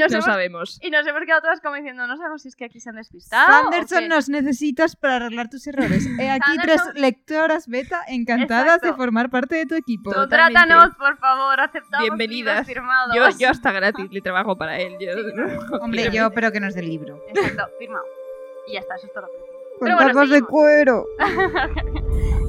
nos, No hemos, sabemos. y nos hemos quedado todas como diciendo, no sabemos si es que aquí se han despistado. Sanderson qué". nos necesitas para arreglar tus errores. He aquí tres lectoras beta encantadas de formar parte de tu equipo. Totalmente. Contrátanos, por favor, aceptamos Bienvenidas. firmados. Yo, yo hasta gratis le trabajo para él. Yo, Hombre, yo, pero que nos dé libro. Exacto, firmado. Y ya está, eso es todo lo que. Con Pero bueno, tacos de cuero.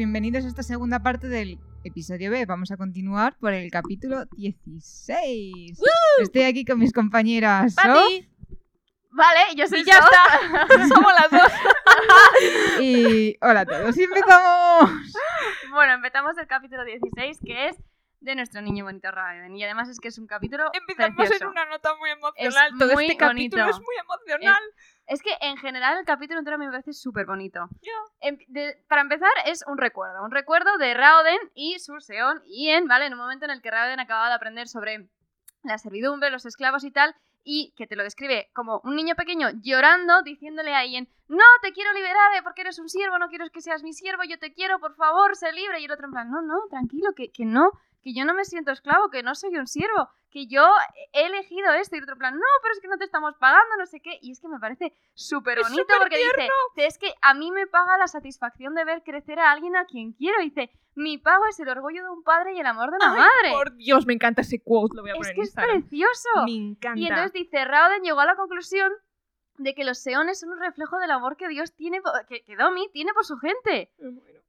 bienvenidos a esta segunda parte del episodio B. Vamos a continuar por el capítulo 16. Estoy aquí con mis compañeras. Vale, yo soy y ya está. Somos las dos. y hola a todos. Y empezamos. Bueno, empezamos el capítulo 16, que es de nuestro niño bonito Raven. Y además es que es un capítulo Empezamos precioso. en una nota muy emocional. Es Todo muy este capítulo bonito. es muy emocional. Es que en general el capítulo entero me parece súper bonito. Em- para empezar, es un recuerdo. Un recuerdo de Raoden y su Seon Ien, ¿vale? En un momento en el que Raoden acababa de aprender sobre la servidumbre, los esclavos y tal, y que te lo describe como un niño pequeño llorando, diciéndole a Ien, no, te quiero liberar eh, porque eres un siervo, no quiero que seas mi siervo, yo te quiero, por favor, sé libre. Y el otro en plan, no, no, tranquilo, que, que no, que yo no me siento esclavo, que no soy un siervo, que yo he elegido esto. Y otro plan, no, pero es que no te estamos pagando, no sé qué. Y es que me parece súper Es bonito porque dice, "Dice, es que a mí me paga la satisfacción de ver crecer a alguien a quien quiero. Dice, mi pago es el orgullo de un padre y el amor de una Ay, madre. Por Dios, me encanta ese quote. Lo voy a Es poner que en es precioso. Me encanta. Y entonces dice, Raoden llegó a la conclusión de que los seones son un reflejo del amor que Dios tiene, que, que Domi tiene por su gente.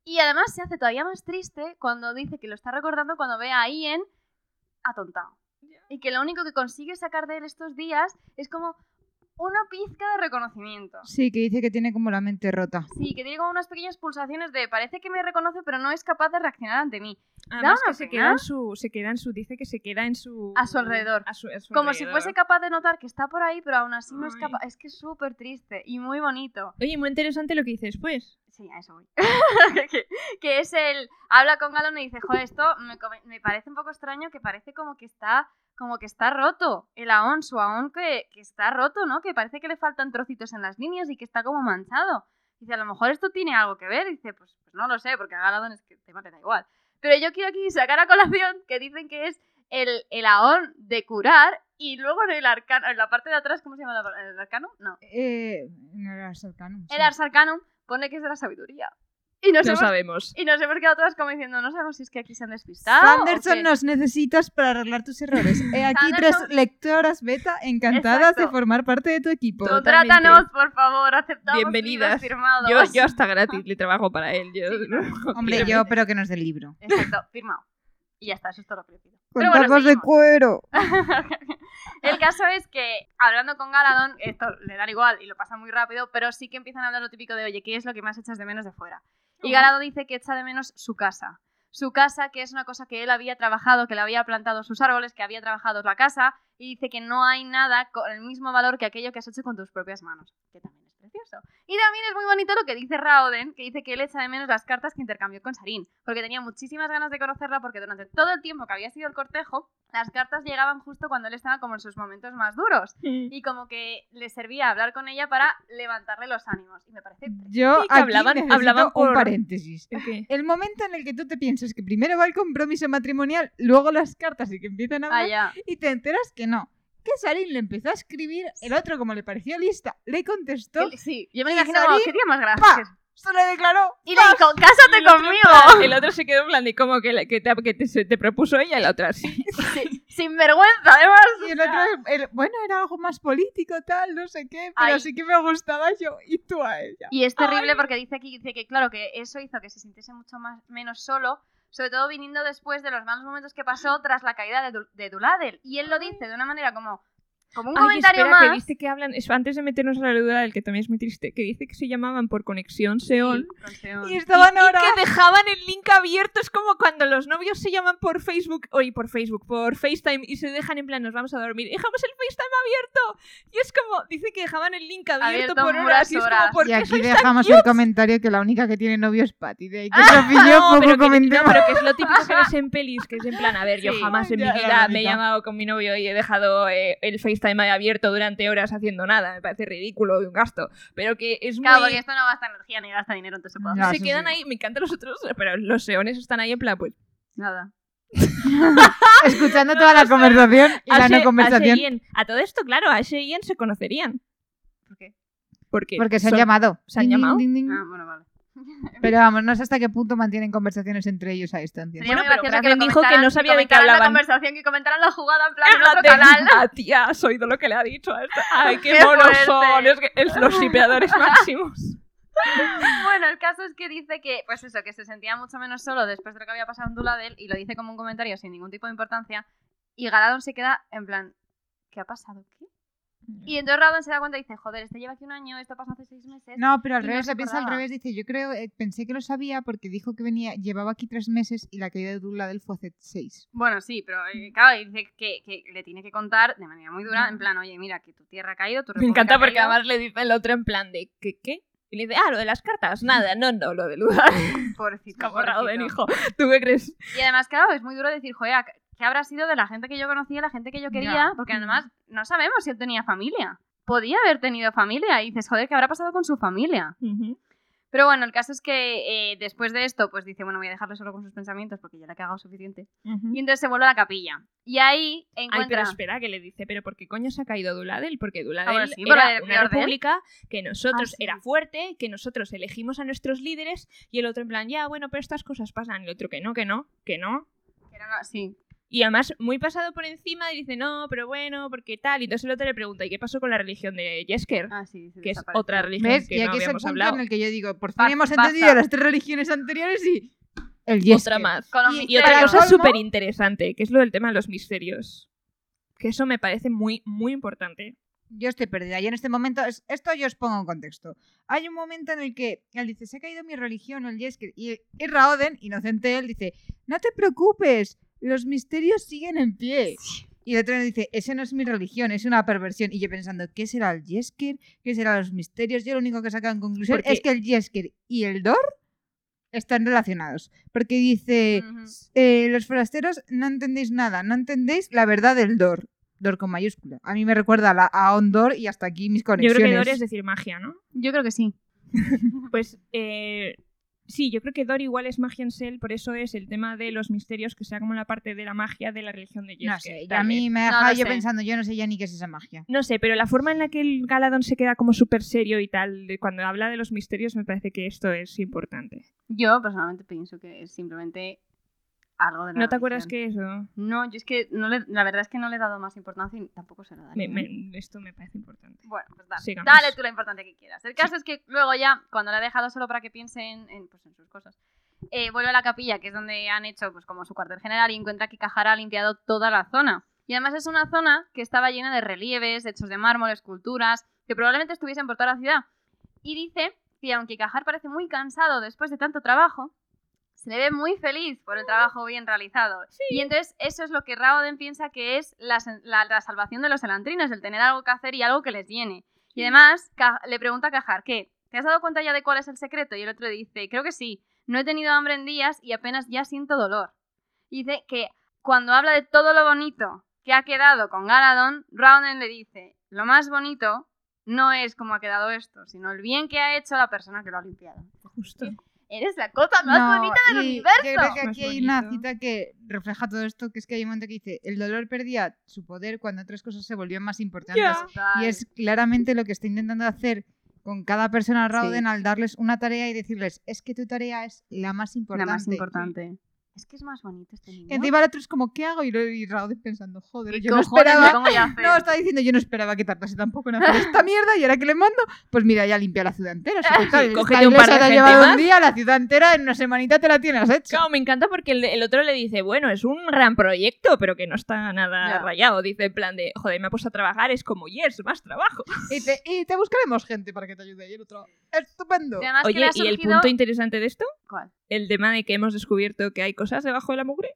Y además se hace todavía más triste cuando dice que lo está recordando cuando ve a Ian atontado. Y que lo único que consigue sacar de él estos días es como una pizca de reconocimiento. Sí, que dice que tiene como la mente rota. Sí, que tiene como unas pequeñas pulsaciones de parece que me reconoce pero no es capaz de reaccionar ante mí. Además una que se queda en su, se queda en su, dice que se queda en su A su alrededor. a su- a su Como si fuese capaz de notar que está por ahí pero aún así no es capaz. Es que es súper triste y muy bonito. Oye, muy interesante lo que dice después. Sí, a eso voy. que, que es el. Habla con Galon y dice, joder, esto me, me parece un poco extraño que parece como que está. Como que está roto el Aon, su Aon que, que está roto, ¿no? Que parece que le faltan trocitos en las líneas y que está como manchado. Dice, a lo mejor esto tiene algo que ver. Dice, pues, pues no lo sé, porque a Galadon es que el tema te da igual. Pero yo quiero aquí sacar a colación que dicen que es el, el Aon de curar y luego en el arcano, en la parte de atrás, ¿cómo se llama? la- ¿El arcano? No. Eh, no era Sarcanum, sí. El Ars Arcanum pone que es de la sabiduría. Y nos No hemos sabemos. y nos hemos quedado todas como diciendo, no sabemos si es que aquí se han despistado. Sanderson qué". nos necesitas para arreglar tus errores. He aquí tres lectoras beta encantadas de formar parte de tu equipo. Totalmente. Contrátanos, por favor, aceptamos Bienvenidas. firmados. Yo, yo hasta gratis le trabajo para él. Yo, Hombre, yo, pero que nos dé libro. Exacto, firmado. Y ya está, eso es todo lo que le pido. Con Pero bueno, tacos de cuero. El caso es que, hablando con Galadón, esto le da igual y lo pasa muy rápido, pero sí que empiezan a hablar lo típico de, oye, ¿qué es lo que más echas de menos de fuera? Y Galadón dice que echa de menos su casa. Su casa, que es una cosa que él había trabajado, que le había plantado sus árboles, que había trabajado la casa, y dice que no hay nada con el mismo valor que aquello que has hecho con tus propias manos, que también Y también es muy bonito lo que dice Raoden, que dice que él echa de menos las cartas que intercambió con Sarin, porque tenía muchísimas ganas de conocerla, porque durante todo el tiempo que había sido el cortejo, las cartas llegaban justo cuando él estaba como en sus momentos más duros, y como que le servía hablar con ella para levantarle los ánimos, y me parece Yo que aquí hablaban- hablaban un por- paréntesis. ¿El momento en el que tú te piensas que primero va el compromiso matrimonial, luego las cartas y que empiezan a hablar, Ah, y te enteras que no. Que Sarin le empezó a escribir, el otro como le pareció lista, le contestó, Que- Sí, yo me imagino Sarin, día más ¡pa! gracioso. se le declaró. Y le dijo, cásate el conmigo. plan- El otro se quedó en plan de como que, la- que, te, que te- se te propuso ella y la otra sí. Sí, sin vergüenza, además. Y el otro, el- bueno, era algo más político, tal, no sé qué, pero Ay. sí que me gustaba yo y tú a ella. Y es terrible porque dice aquí dice que, claro, que eso hizo que se sintiese mucho más, menos solo, sobre todo viniendo después de los malos momentos que pasó tras la caída de, Du- de Duladel. Y él lo dice de una manera como, como un Ay, comentario espera, más. que dice que hablan, eso, antes de meternos a la duda del que también es muy triste, que dice que se llamaban por conexión Seón. Sí. Y estaban y ahora. que dejaban el link abierto. Es como cuando los novios se llaman por Facebook, oye, por Facebook, por FaceTime y se dejan en plan, nos vamos a dormir. y Dejamos el FaceTime abierto. Y es como, dice que dejaban el link abierto, Abierto por unas horas. Y es horas. como, ¿por Y aquí dejamos el comentario que la única que tiene novio es Patty. De ahí que y yo no, poco pero que, no, pero que es lo típico que ves en pelis, que es en plan, a ver, yo Sí. jamás en mi vida me he llamado con mi novio y he dejado eh, el FaceTime ahí abierto durante horas haciendo nada, me parece ridículo y un gasto, pero que es muy... Claro, porque esto no gasta energía ni gasta dinero, entonces se puede Ya. hacer. se quedan sí. ahí, me encantan los otros, pero los seones están ahí en plan, pues... Nada. Escuchando toda la conversación y la no conversación. A todo esto, claro, Ashe y Ian se conocerían. ¿Por qué? Porque, Porque se han son- llamado. ¿Se han Ding, ding, llamado? ding, ding. Ah, bueno, vale. Pero vamos, no sé hasta qué punto mantienen conversaciones entre ellos a distancia. Bueno, pero lo dijo que no sabía de qué comentaran la hablaban. conversación que comentaran la jugada en plan En plan otro de, canal. "Ah, tía, has oído lo que le ha dicho a esta. Ay, qué, Qué monos fuerte. son. Es que es los shipeadores máximos. Bueno, el caso es que dice que, pues eso, que se sentía mucho menos solo después de lo que había pasado en Duladel y lo dice como un comentario sin ningún tipo de importancia. Y Galadon se queda en plan, ¿qué ha pasado? Y entonces Radon se da cuenta y dice, joder, este lleva aquí un año, esto pasó hace seis meses. No, pero al no revés, se le piensa al revés. Dice, yo creo, eh, pensé que lo sabía porque dijo que venía, llevaba aquí tres meses y la caída de Duladel fue hace seis. Bueno, sí, pero eh, claro, y dice que, que le tiene que contar de manera muy dura, en plan, oye, mira, que tu tierra ha caído, tu Me encanta porque caído". además le dice el otro en plan de, ¿qué? qué? Y le dice, ah, lo de las cartas. Nada, no, no, lo de Ludar. Pobrecito, Como Raoden, pobrecito. hijo. ¿Tú qué crees? Y además, claro, es muy duro decir, joder, ¿qué habrá sido de la gente que yo conocía, la gente que yo quería? Porque además no sabemos si él tenía familia. Podía haber tenido familia y dices, joder, ¿qué habrá pasado con su familia? Pero bueno, el caso es que eh, después de esto, pues dice, bueno, voy a dejarlo solo con sus pensamientos porque ya le he cagado suficiente. Y entonces se vuelve a la capilla. Y ahí Ay, encuentra... pero espera, que le dice, pero ¿por qué coño se ha caído Duladel? Porque Duladel bueno, sí, era una de él. república que nosotros Ah, sí. era fuerte, que nosotros elegimos a nuestros líderes y el otro en plan, ya, bueno, pero estas cosas pasan. Y el otro que no, que no, que no. que una- Sí, Y además, muy pasado por encima, y dice, no, pero bueno, porque tal. Y entonces el otro le pregunta, ¿y qué pasó con la religión de Jesker? ah, sí, que es otra religión ¿Ves? que y no aquí es el habíamos punto hablado. en el que yo digo, por fin hemos basta. entendido las tres religiones anteriores y el Otra Jesker. más. Con los Y- Y otra cosa súper interesante, que es lo del tema de los misterios. Que eso me parece muy, muy importante. Yo estoy perdida. Y en este momento, es- esto yo os pongo en contexto. Hay un momento en el que él dice, se ha caído mi religión, el Jesker. Y, y Raoden, inocente él, dice, no te preocupes, los misterios siguen en pie. Y el otro le dice, ese no es mi religión, es una perversión. Y yo pensando, ¿qué será el Jesker? ¿Qué será los misterios? Yo lo único que he sacado en conclusión Porque- es que el Jesker y el Dor están relacionados. Porque dice, eh, los forasteros no entendéis nada, no entendéis la verdad del Dor. Dor con mayúscula. A mí me recuerda a, la, a Ondor y hasta aquí mis Yo conexiones. creo que Dor es decir magia, ¿no? Yo creo que sí. Pues eh, sí, yo creo que Dor igual es magia en Sel, por eso es el tema de los misterios, que sea como la parte de la magia de la religión de Jesker. No sé, a mí me No deja lo yo sé. pensando, yo no sé ya ni qué es esa magia. No sé, pero la forma en la que el Galadón se queda como súper serio y tal, cuando habla de los misterios, me parece que esto es importante. Yo personalmente pienso que es simplemente algo de la ¿No te acuerdas que eso? No, yo es que no le- la verdad es que no le he dado más importancia y tampoco se lo daré. Me- me- esto me parece importante. Bueno, pues dale, Sigamos. dale tú la importancia que quieras. El caso es que luego ya, cuando le ha dejado solo para que piense en, en, pues, en sus cosas, eh, vuelve a la capilla, que es donde han hecho pues como su cuartel general, y encuentra que Cajara ha limpiado toda la zona. Y además es una zona que estaba llena de relieves, hechos de mármol, esculturas, que probablemente estuviesen por toda la ciudad. Y dice que aunque Cajar parece muy cansado después de tanto trabajo, se le ve muy feliz por el trabajo bien realizado. Y entonces eso es lo que Raoden piensa que es la, sen- la- la salvación de los elantrinos, el tener algo que hacer y algo que les llene. Y además le pregunta a Cajar, ¿qué? ¿Te has dado cuenta ya de cuál es el secreto? Y el otro dice, creo que sí, no he tenido hambre en días y apenas ya siento dolor. Y dice que cuando habla de todo lo bonito que ha quedado con Galadón, Raoden le dice, lo más bonito no es cómo ha quedado esto, sino el bien que ha hecho la persona que lo ha limpiado. Justo. Eres la cosa más No, bonita del y universo. Yo creo que aquí hay una cita que refleja todo esto, que es que hay un momento que dice, el dolor perdía su poder cuando otras cosas se volvían más importantes. Ya. Total. Y es claramente lo que está intentando hacer con cada persona Rauden al darles una tarea y decirles, es que tu tarea es la más la importante. más importante. Es que es más bonito este niño. Y encima el otro es como, ¿qué hago? Y, lo- y Raúl pensando, joder, ¿Qué yo no esperaba. No, estaba diciendo, yo no esperaba que tardase tampoco en hacer esta mierda y ahora que le mando, pues mira, ya limpia la ciudad entera. Si total, cógete esta un par de te ha gente llevado más. un día, la ciudad entera en una semanita te la tienes hecha. Claro, me encanta porque el, el otro le dice, bueno, es un gran proyecto, pero que no está nada Ya. rayado. Dice en plan de, joder, me ha puesto a trabajar, es como, yes, más trabajo. Y te, y te buscaremos gente para que te ayude. Y el otro, estupendo. Y Oye, ¿y el punto interesante de esto? ¿Cuál? El tema de que hemos descubierto que hay cosas debajo de la mugre.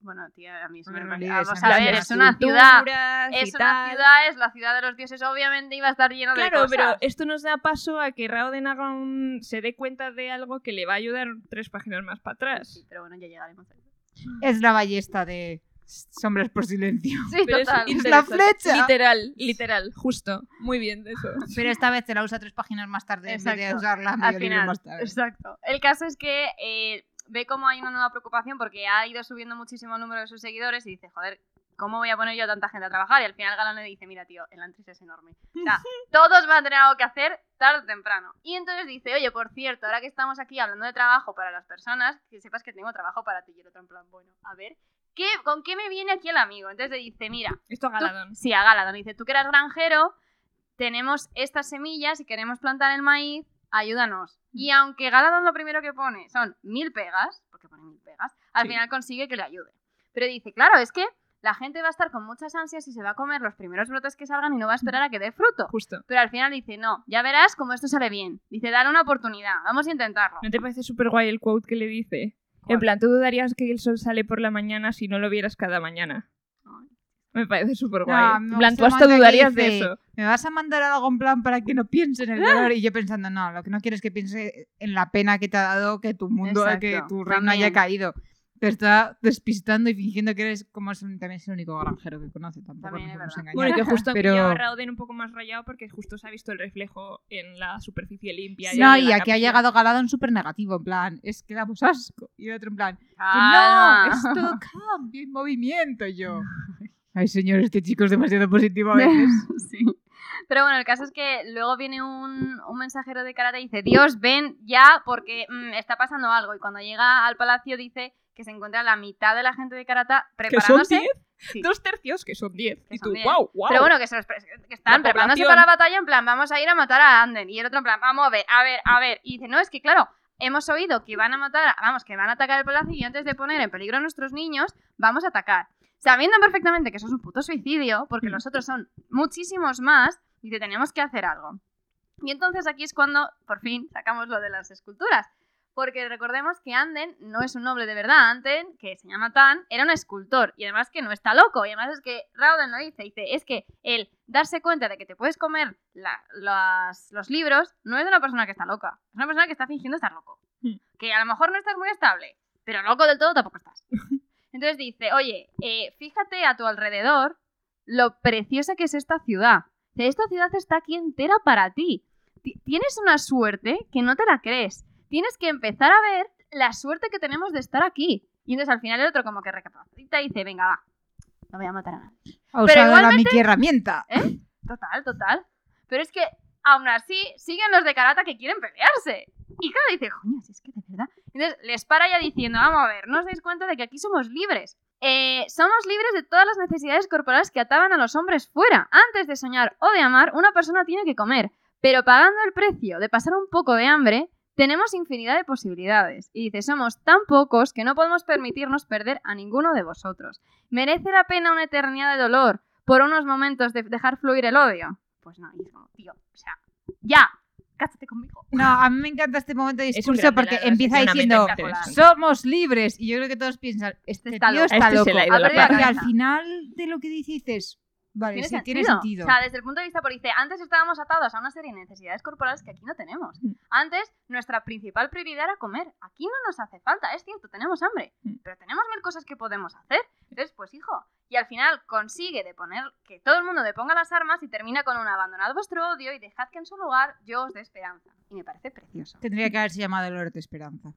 Bueno, tía, a mí Bueno, me no parece- olvides, Vamos a ver, de es una ciudad. Es una ciudad, es la ciudad de los dioses, obviamente iba a estar lleno de Claro, cosas. pero esto nos da paso a que Raoden haga un... se dé cuenta de algo que le va a ayudar tres páginas más para Sí, atrás. pero bueno, ya llegaremos a eso. Es la ballesta de sombras por silencio. Sí, Pero total. Es la interesante. flecha. Literal, literal, justo. Muy bien de eso. Pero esta vez te la usa tres páginas más tarde en vez de Exacto. usarla Al medio libro final, más tarde. exacto. El caso es que eh, ve como hay una nueva preocupación porque ha ido subiendo muchísimo el número de sus seguidores y dice, joder, ¿cómo voy a poner yo a tanta gente a trabajar? Y al final Galán le dice, mira, tío, el Antris es enorme. O sea, todos van a tener algo que hacer tarde o temprano. Y entonces dice, oye, por cierto, ahora que estamos aquí hablando de trabajo para las personas, que sepas que tengo trabajo para ti. Y el otro en plan, bueno, a ver, ¿qué, ¿con qué me viene aquí el amigo? Entonces le dice, mira, Esto a Tú- Galadón. Sí, a Galadón. Dice, tú que eras granjero, tenemos estas semillas y queremos plantar el maíz, ayúdanos. Y aunque Galadón lo primero que pone son mil pegas, porque pone mil pegas, al Sí. final consigue que le ayude. Pero dice, claro, es que la gente va a estar con muchas ansias y se va a comer los primeros brotes que salgan y no va a esperar a que dé fruto. Justo. Pero al final dice, no, ya verás cómo esto sale bien. Dice, dale una oportunidad, vamos a intentarlo. ¿No te parece súper guay el quote que le dice? En plan, tú dudarías que el sol sale por la mañana si no lo vieras cada mañana. Me parece súper guay. No, en plan, tú hasta dudarías de eso. ¿Me vas a mandar algo en plan para que no piense en el dolor? Y yo pensando, no, lo que no quiero es que piense en la pena que te ha dado que tu mundo, Exacto, que tu reino haya caído. Te está despistando y fingiendo que eres como también es el único granjero que conoce. Tampoco También nos engañar. Bueno, que justo Pero- a Raoden un poco más rayado porque justo se ha visto el reflejo en la superficie limpia. No, en y aquí ha llegado Galadón súper negativo, en plan, es que damos asco. Y el otro en plan, no, esto cambia en movimiento. Yo, ay señor, este chico es demasiado positivo a veces. Sí. Pero bueno, el caso es que luego viene un, un mensajero de karate y dice, Dios, ven ya porque mm, está pasando algo. Y cuando llega al palacio dice que se encuentra la mitad de la gente de karate Que son preparándose. 10, Sí. dos tercios, que son 10. Que Y tú, 10. wow, wow. Pero bueno, que, se los pre- que están preparándose para la batalla en plan, vamos a ir a matar a Anden. Y el otro en plan, vamos a ver, a ver, a ver. Y dice, no, es que claro, hemos oído que van a matar, vamos, que van a atacar el palacio y antes de poner en peligro a nuestros niños, vamos a atacar. Sabiendo perfectamente que eso es un puto suicidio, porque Mm. los otros son muchísimos más, dice, tenemos que hacer algo. Y entonces aquí es cuando, por fin, sacamos lo de las esculturas. Porque recordemos que Anden no es un noble de verdad. Anden, que se llama Tan, era un escultor. Y además que no está loco. Y además es que Rauden lo dice. Dice, es que el darse cuenta de que te puedes comer la- las- los libros no es de una persona que está loca. Es una persona que está fingiendo estar loco. Hmm. Que a lo mejor no estás muy estable, pero loco del todo tampoco estás. Entonces dice, oye, eh, fíjate a tu alrededor lo preciosa que es esta ciudad. Esta ciudad está aquí entera para ti. Ti- Tienes una suerte que no te la crees. Tienes que empezar a ver la suerte que tenemos de estar aquí. Y entonces al final el otro como que recapacita y dice, venga, va, no voy a matar a nadie. Ha Pero usado la herramienta. Total, total. Pero es que aún así siguen los de Karata que quieren pelearse. Y claro, dice, coño, si es que de verdad. Entonces les para ya diciendo, vamos a ver, no os dais cuenta de que aquí somos libres. Eh, somos libres de todas las necesidades corporales que ataban a los hombres fuera. Antes de soñar o de amar, una persona tiene que comer. Pero pagando el precio de pasar un poco de hambre, tenemos infinidad de posibilidades. Y dice, somos tan pocos que no podemos permitirnos perder a ninguno de vosotros. ¿Merece la pena una eternidad de dolor por unos momentos de dejar fluir el odio? Pues no, y es como, tío, o sea, ya, cásate conmigo. No, a mí me encanta este momento de Es un discurso gran porque empieza diciendo, somos libres. Y yo creo que todos piensan, este está tío loco. está Este se ha ido la y al final de lo que dice dices, vale, ¿Tiene sí, sentido? tiene sentido. O sea, desde el punto de vista, por dice, antes estábamos atados a una serie de necesidades corporales que aquí no tenemos. Mm. Antes, nuestra principal prioridad era comer. Aquí no nos hace falta, es cierto, tenemos hambre, Mm. pero tenemos mil cosas que podemos hacer. Entonces, pues hijo, y al final consigue de poner que todo el mundo deponga las armas y termina con un abandonad vuestro odio y dejad que en su lugar yo os dé esperanza. Y me parece precioso. Tendría que haberse llamado el Orte Esperanza.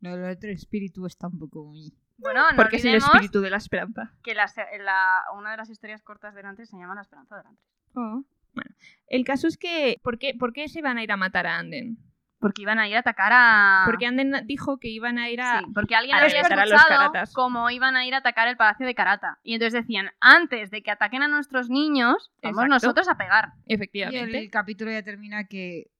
Lo del otro espíritu está un poco muy... Bueno, no Porque es el espíritu de la esperanza. que la, se- la- una de las historias cortas delante se llama La esperanza delante. Oh. Bueno, el caso es que, ¿por qué, ¿por qué se van a ir a matar a Anden? Porque iban a ir a atacar a... Porque Anden dijo que iban a ir a... Sí, porque alguien a había reventar a los escuchado Karatas. cómo iban a ir a atacar el palacio de Karata. Y entonces decían, antes de que ataquen a nuestros niños, vamos Exacto. nosotros a pegar. Y Efectivamente. el capítulo ya termina que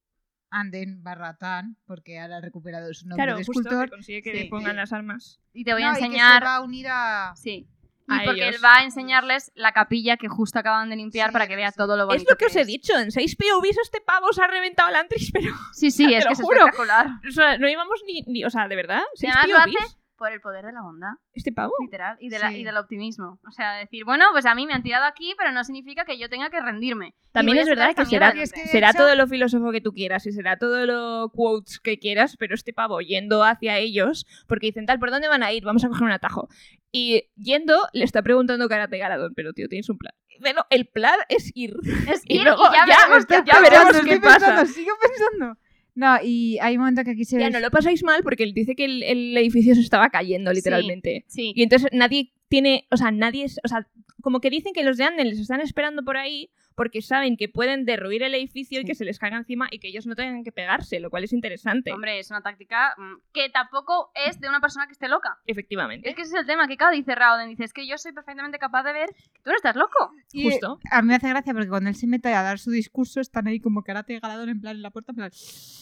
Anden barra Tan, porque ahora ha recuperado su nombre Claro, de justo escultor. que consigue que Sí. le pongan las armas. Y te voy a No, y que se enseñar... va a unir a... Sí. A Y porque ellos. él va a enseñarles la capilla que justo acaban de limpiar Sí, para que vea sí. todo lo bonito Es lo que que os he es. dicho, en 6 POVs este pavo se ha reventado el Antris, pero... Sí, sí, es Te lo que es juro. espectacular. O sea, no íbamos ni, ni- O sea, ¿de verdad? Y ¿6 además lo hace POVs? Por el poder de la bondad, ¿Este pavo? literal, y, de la- Sí. y del optimismo. O sea, decir, bueno, pues a mí me han tirado aquí, pero no significa que yo tenga que rendirme. Y También es verdad que será, es que- será hecho- todo lo filósofo que tú quieras y será todo lo quotes que quieras, pero este pavo yendo hacia ellos, porque dicen tal, ¿por dónde van a ir? Vamos a coger un atajo. Y yendo, le está preguntando Karate Garadón, pero tío, tienes un plan. Pero el plan es ir. Es Y ir luego y ya, ya veremos ya hacemos. veremos qué pensando, pasa. Sigo pensando. No, y hay un momento que aquí se ve... Ya, no lo pasáis mal porque él dice que el, el edificio se estaba cayendo, literalmente. Sí, Y entonces nadie tiene, o sea, nadie es, o sea, como que dicen que los de Anden les están esperando por ahí porque saben que pueden derruir el edificio y que se les caiga encima y que ellos no tengan que pegarse, lo cual es interesante. hombre, es una táctica mm, que tampoco es de una persona que esté loca. Efectivamente. Es que ese es el tema, que cada dice Rauden, dice, es que yo soy perfectamente capaz de ver que tú no estás loco. Y, Justo. A mí me hace gracia porque cuando él se mete a dar su discurso están ahí como karate galador en plan en la puerta en plan...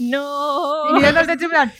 No. Y mirando al techo en plan...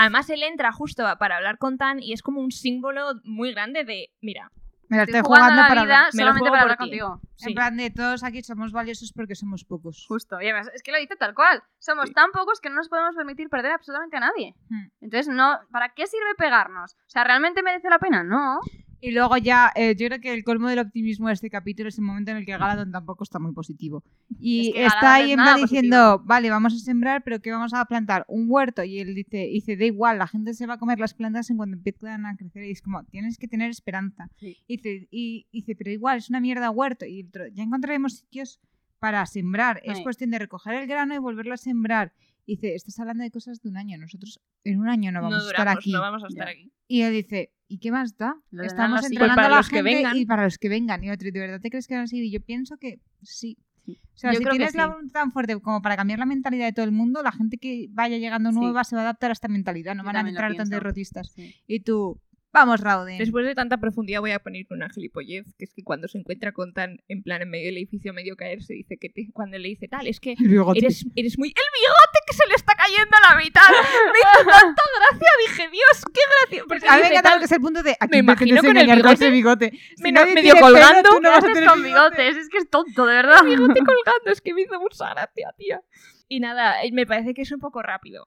Además, él entra justo para hablar con Tan y es como un símbolo muy grande de, mira, Me la Estoy estoy jugando jugando la para vida hablar. Solamente para hablar ti. contigo. sí. En plan de todos aquí somos valiosos porque somos pocos. Justo. Y además, es que lo dice tal cual. Somos Sí. tan pocos que no nos podemos permitir perder absolutamente a nadie. Hmm. Entonces, no, ¿para qué sirve pegarnos? O sea, ¿realmente merece la pena? No. Y luego ya, eh, yo creo que el colmo del optimismo de este capítulo es el momento en el que Galadon tampoco está muy positivo. Y Es que está ahí en plan diciendo, vale, vamos a sembrar, pero ¿qué vamos a plantar? Un huerto. Y él dice, dice, da igual, la gente se va a comer las plantas en cuanto empiezan a crecer. Y es como, tienes que tener esperanza. Sí. Y dice, y, y dice, pero igual, es una mierda huerto. Y otro, ya encontraremos sitios para sembrar. Es cuestión de recoger el grano y volverlo a sembrar. Y dice, estás hablando de cosas de un año. Nosotros en un año no vamos a estar duramos, aquí. no vamos a estar Ya. aquí. Y él dice, ¿y qué más da? Lo Estamos entrenando Pues para a la los que gente vengan. y para los que vengan. Y otro, ¿de verdad te crees que van a seguir? Y yo pienso que sí. O sea, Yo si creo que tienes la sí. voluntad tan fuerte como para cambiar la mentalidad de todo el mundo, la gente que vaya llegando Sí. nueva se va a adaptar a esta mentalidad. No Yo van a entrar tan derrotistas. Sí. Y tú, vamos, Rauden. Después de tanta profundidad voy a poner con una gilipollez, que es que cuando se encuentra con Tan en plan en medio del edificio medio caerse, dice que te- cuando le dice tal, es que eres, eres muy... ¡El bigote que se le está cayendo a la mitad! Me hizo tanta gracia, dije, Dios, qué gracia. Porque A mí me encanta porque es el punto de aquí Me imagino con el engañar con ese bigote, bigote. Si me- medio pelo, colgando. tú no vas a ¿Qué haces tener con bigote. bigotes? Es que es tonto, de verdad. bigote colgando, es que me hizo mucha gracia, tía. Y nada, eh, me parece que es un poco rápido,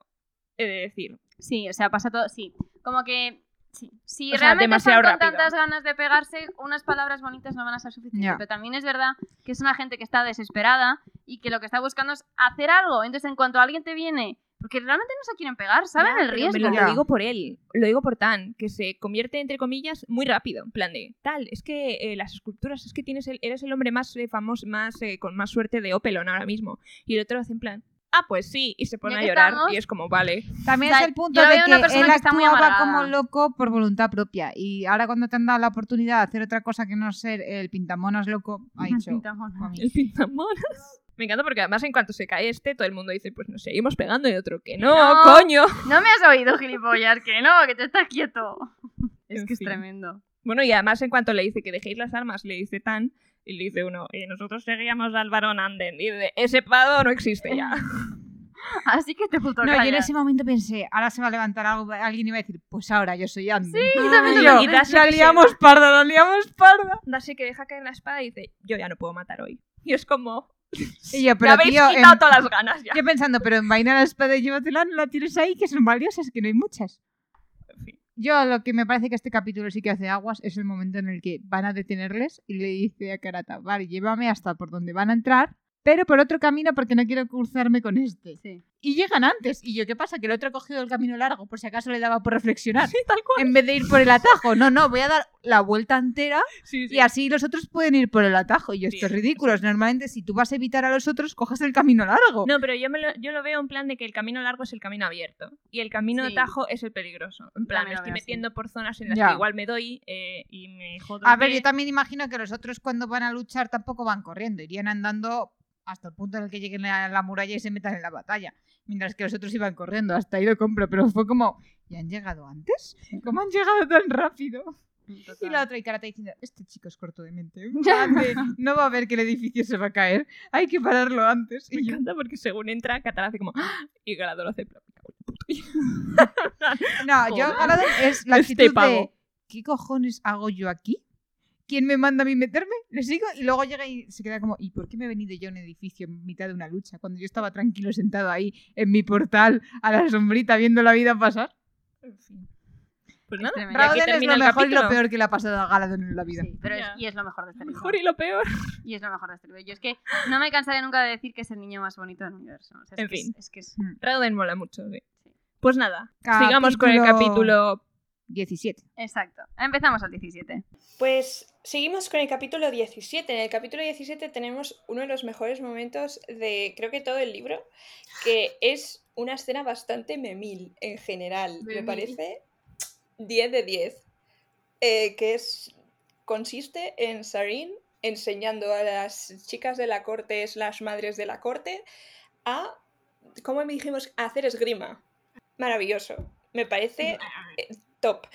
he de decir. Sí, o sea, pasa todo. Sí. Como que. Sí. Si O sea, realmente demasiado están con rápido. tantas ganas de pegarse, unas palabras bonitas no van a ser suficientes. Pero también es verdad que es una gente que está desesperada y que lo que está buscando es hacer algo. Entonces, en cuanto alguien te viene. Porque realmente no se quieren pegar, ¿saben el pero riesgo? Ya. lo digo por él, lo digo por Tan, que se convierte entre comillas muy rápido, en plan de tal, es que eh, las esculturas, es que tienes el, eres el hombre más eh, famoso, más eh, con más suerte de Opelon ahora mismo. Y el otro hace en plan, ah, pues sí, y se pone Ya a llorar estamos- y es como, vale. También O sea, es el punto de que él que actuaba como loco por voluntad propia. Y ahora cuando te han dado la oportunidad de hacer otra cosa que no ser el pintamonas loco, ha dicho... Pintamonas. "Mami". El pintamonas. Me encanta porque además en cuanto se cae este, todo el mundo dice, pues nos seguimos pegando y otro que no, No. coño. No me has oído, gilipollas, que no, que te estás quieto. Es En que es tremendo. Bueno, y además en cuanto le dice que dejéis las armas, le dice Tan, y le dice uno, y nosotros seguíamos al varón Anden, y dice, ese pado no existe ya. Así que te puto No, yo en ese momento pensé, ahora se va a levantar algo, alguien iba a decir, pues ahora yo soy Andy. Sí, también Y lo yo. Y la liamos va. parda, la liamos parda. Así que deja caer la espada y dice, yo ya no puedo matar hoy. Y es como, Y yo, me pero habéis tío, en- quitado todas las ganas ya. yo pensando, pero envaina la espada y llévatela, no la tienes ahí, que son valiosas, que no hay muchas. Yo lo que me parece que este capítulo sí que hace aguas es el momento en el que van a detenerles y le dice a Karata, vale, llévame hasta por donde van a entrar, pero por otro camino porque no quiero cruzarme con este. Sí. Y llegan antes. Y yo, ¿qué pasa? Que el otro ha cogido el camino largo por si acaso le daba por reflexionar. Sí, tal cual. En vez de ir por el atajo. No, no, voy a dar la vuelta entera Sí, sí. y así los otros pueden ir por el atajo. Y esto es ridículo. Normalmente, si tú vas a evitar a los otros, coges el camino largo. No, pero yo, me lo, yo lo veo en plan de que el camino largo es el camino abierto y el camino de Sí. tajo es el peligroso. En plan, me estoy metiendo por zonas en las Ya. que igual me doy eh, y me jodo. A ver, yo también imagino que los otros cuando van a luchar tampoco van corriendo. Irían andando hasta el punto en el que lleguen a la muralla y se metan en la batalla. Mientras que los otros iban corriendo, hasta ahí lo compro, pero fue como, ¿y han llegado antes? ¿Cómo han llegado tan rápido? Y la otra y Karate diciendo, este chico es corto de mente. en plan de, no va a ver que el edificio se va a caer. Hay que pararlo antes. Me Y yo, encanta porque según entra, Katara hace como... ¡Ah! Y Galador hace... No, yo. Galadón es la Este actitud de. ¿qué cojones hago yo aquí? ¿Quién me manda a mí meterme? Le sigo y luego llega y se queda como, ¿y por qué me he venido yo a un edificio en mitad de una lucha? Cuando yo estaba tranquilo sentado ahí en mi portal a la sombrita viendo la vida pasar. En fin. Pues nada, Raoden es lo mejor y lo peor que le ha pasado a Galadón en la vida. Sí, pero es, y es lo mejor de este libro. mejor y lo peor. Y es lo mejor de este libro. Yo es que no me cansaré nunca de decir que es el niño más bonito del universo. O sea, es En que fin. Es, es que es... Rauden mola mucho, sí. Pues nada, sigamos con el capítulo 17. Exacto. Empezamos al 17. Pues seguimos con el capítulo 17. En el capítulo 17 tenemos uno de los mejores momentos de creo que todo el libro, que es una escena bastante memil en general. Me parece 10 de 10. eh, que es consiste en Sarin enseñando a las chicas de la corte, las madres de la corte, a, ¿cómo me dijimos? A hacer esgrima. Maravilloso. Me parece eh, top.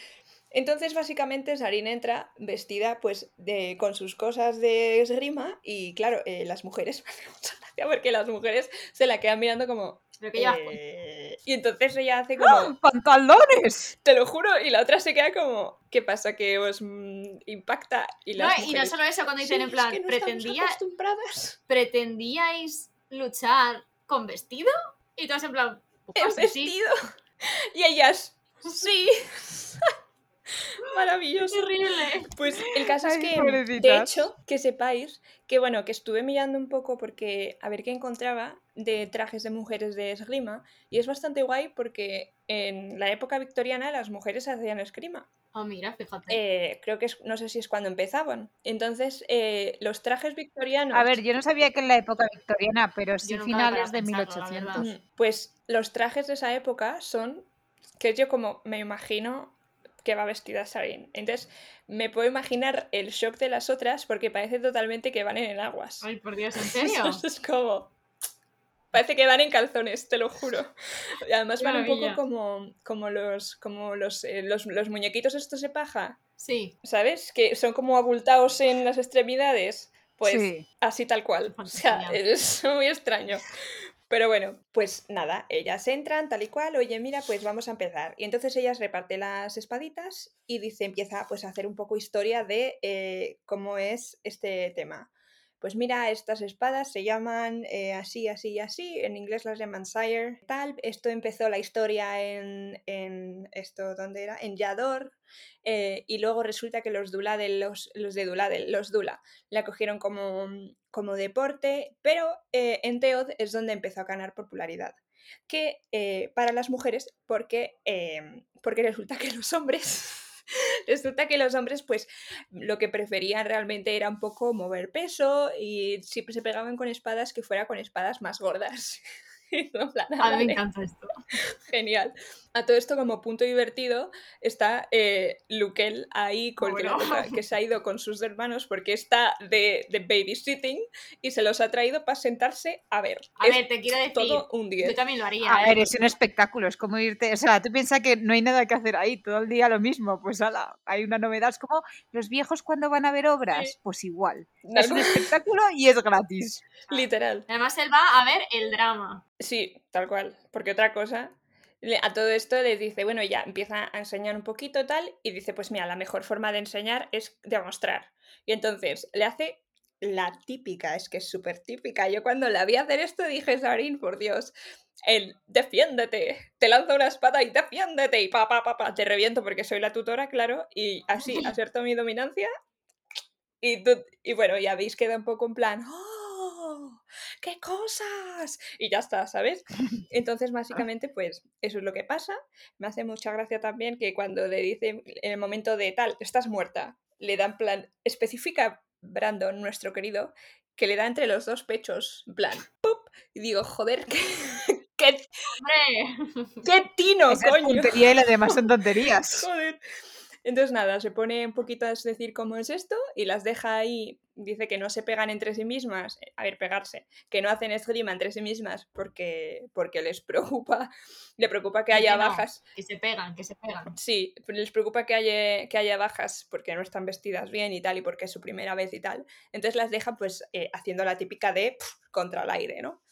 Entonces, básicamente, Sarin entra vestida pues de, con sus cosas de esgrima y, claro, eh, las mujeres, me hace mucha gracia porque las mujeres se la quedan mirando como... Pero que "Eh", Y entonces ella hace como... ¡Pantalones! Te lo juro, y la otra se queda como... ¿Qué pasa? ¿Que os mm, impacta? Y, No, las y no mujeres, solo eso, cuando dicen "Sí, en es plan, que no estamos pretendía, acostumbradas ¿pretendíais luchar con vestido? Y todas en plan, en sí, sí. vestido. Y ellas, sí. Maravilloso. ¡Qué horrible! Pues el caso es que, de hecho, que sepáis que, bueno, que estuve mirando un poco porque a ver qué encontraba de trajes de mujeres de esgrima y es bastante guay porque en la época victoriana las mujeres hacían esgrima. Oh, mira, fíjate. Eh, creo que es, no sé si es cuando empezaban. Entonces, eh, los trajes victorianos... A ver, yo no sabía que en la época victoriana, pero sí finales de pensarlo, la 1800. verdad. Mm, Pues los trajes de esa época son que yo como me imagino que va vestida Sarin. Entonces me puedo imaginar el shock de las otras porque parece totalmente que van en el aguas. Ay, por Dios, ¿en serio? es como... Parece que van en calzones, te lo juro. Y además van un poco como, como, los, como los, eh, los, los muñequitos estos de paja, Sí. ¿sabes? Que son como abultados en las extremidades. Pues Sí. así tal cual. O sea, es muy extraño. Pero bueno, pues nada, ellas entran tal y cual, oye, mira, pues vamos a empezar. Y entonces ellas reparten las espaditas y dice, empieza pues a hacer un poco historia de eh, cómo es este tema. Pues mira, estas espadas se llaman eh, así, así y así, en inglés las llaman Sire, tal. Esto empezó la historia en, en esto, ¿dónde era? En Yador. eh, y luego resulta que los Duladel, los, los de Duladel, los Dula, la cogieron como, como deporte, pero eh, en Teod es donde empezó a ganar popularidad. Que eh, para las mujeres, porque, eh, porque resulta que los hombres, resulta que los hombres, pues lo que preferían realmente era un poco mover peso y siempre se pegaban con espadas que fuera con espadas más gordas. No, plan, A mí me encanta esto. Genial. A todo esto, como punto divertido, está eh, Luquel ahí, con que, le Bueno. que se ha ido con sus hermanos porque está de, de babysitting y se los ha traído para sentarse a ver. A Es ver, te quiero decir, todo un 10. yo también lo haría. A ¿eh? ver, es un espectáculo, es como irte. O sea, tú piensas que no hay nada que hacer ahí, todo el día lo mismo. Pues ala, hay una novedad. Es como los viejos cuando van a ver obras. Sí. Pues igual. Es un espectáculo y es gratis. Literal. Además, él va a ver el drama. Sí, tal cual. Porque otra cosa, a todo esto les dice, bueno, ya empieza a enseñar un poquito tal, y dice, pues mira, la mejor forma de enseñar es demostrar. Y entonces le hace la típica, es que es súper típica. Yo cuando la vi hacer esto dije, Sarin, por Dios, el defiéndete, te lanzo una espada y defiéndete, y pa, pa, te reviento porque soy la tutora, claro, y así acerto mi dominancia. Y, tú- y bueno, ya veis, queda un poco en plan. ¡Qué cosas! Y ya está, ¿sabes? Entonces, básicamente, pues eso es lo que pasa. Me hace mucha gracia también que cuando le dicen en el momento de tal, estás muerta, le dan plan, especifica Brandon, nuestro querido, que le da entre los dos pechos, en plan, ¡pup! Y digo, joder, qué, qué, qué tino, Esa es coño. tontería y las demás son tonterías. Joder. Entonces nada, se pone un poquito a decir cómo es esto y las deja ahí, dice que no se pegan entre sí mismas, eh, a ver, pegarse, que no hacen esgrima entre sí mismas porque, porque les preocupa, le preocupa que haya que no, bajas. Que se pegan, que se pegan. Sí, les preocupa que haya, que haya bajas porque no están vestidas bien y tal, y porque es su primera vez y tal. Entonces las dejan pues eh, haciendo la típica de contra el aire, ¿no?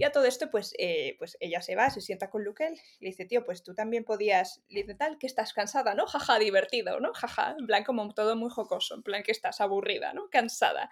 Y a todo esto, pues, eh, pues ella se va, se sienta con Luquel y le dice, tío, pues tú también podías, le dice, tal, que estás cansada, ¿no? Jaja, divertido, ¿no? Jaja, en plan como todo muy jocoso, en plan que estás aburrida, ¿no? Cansada.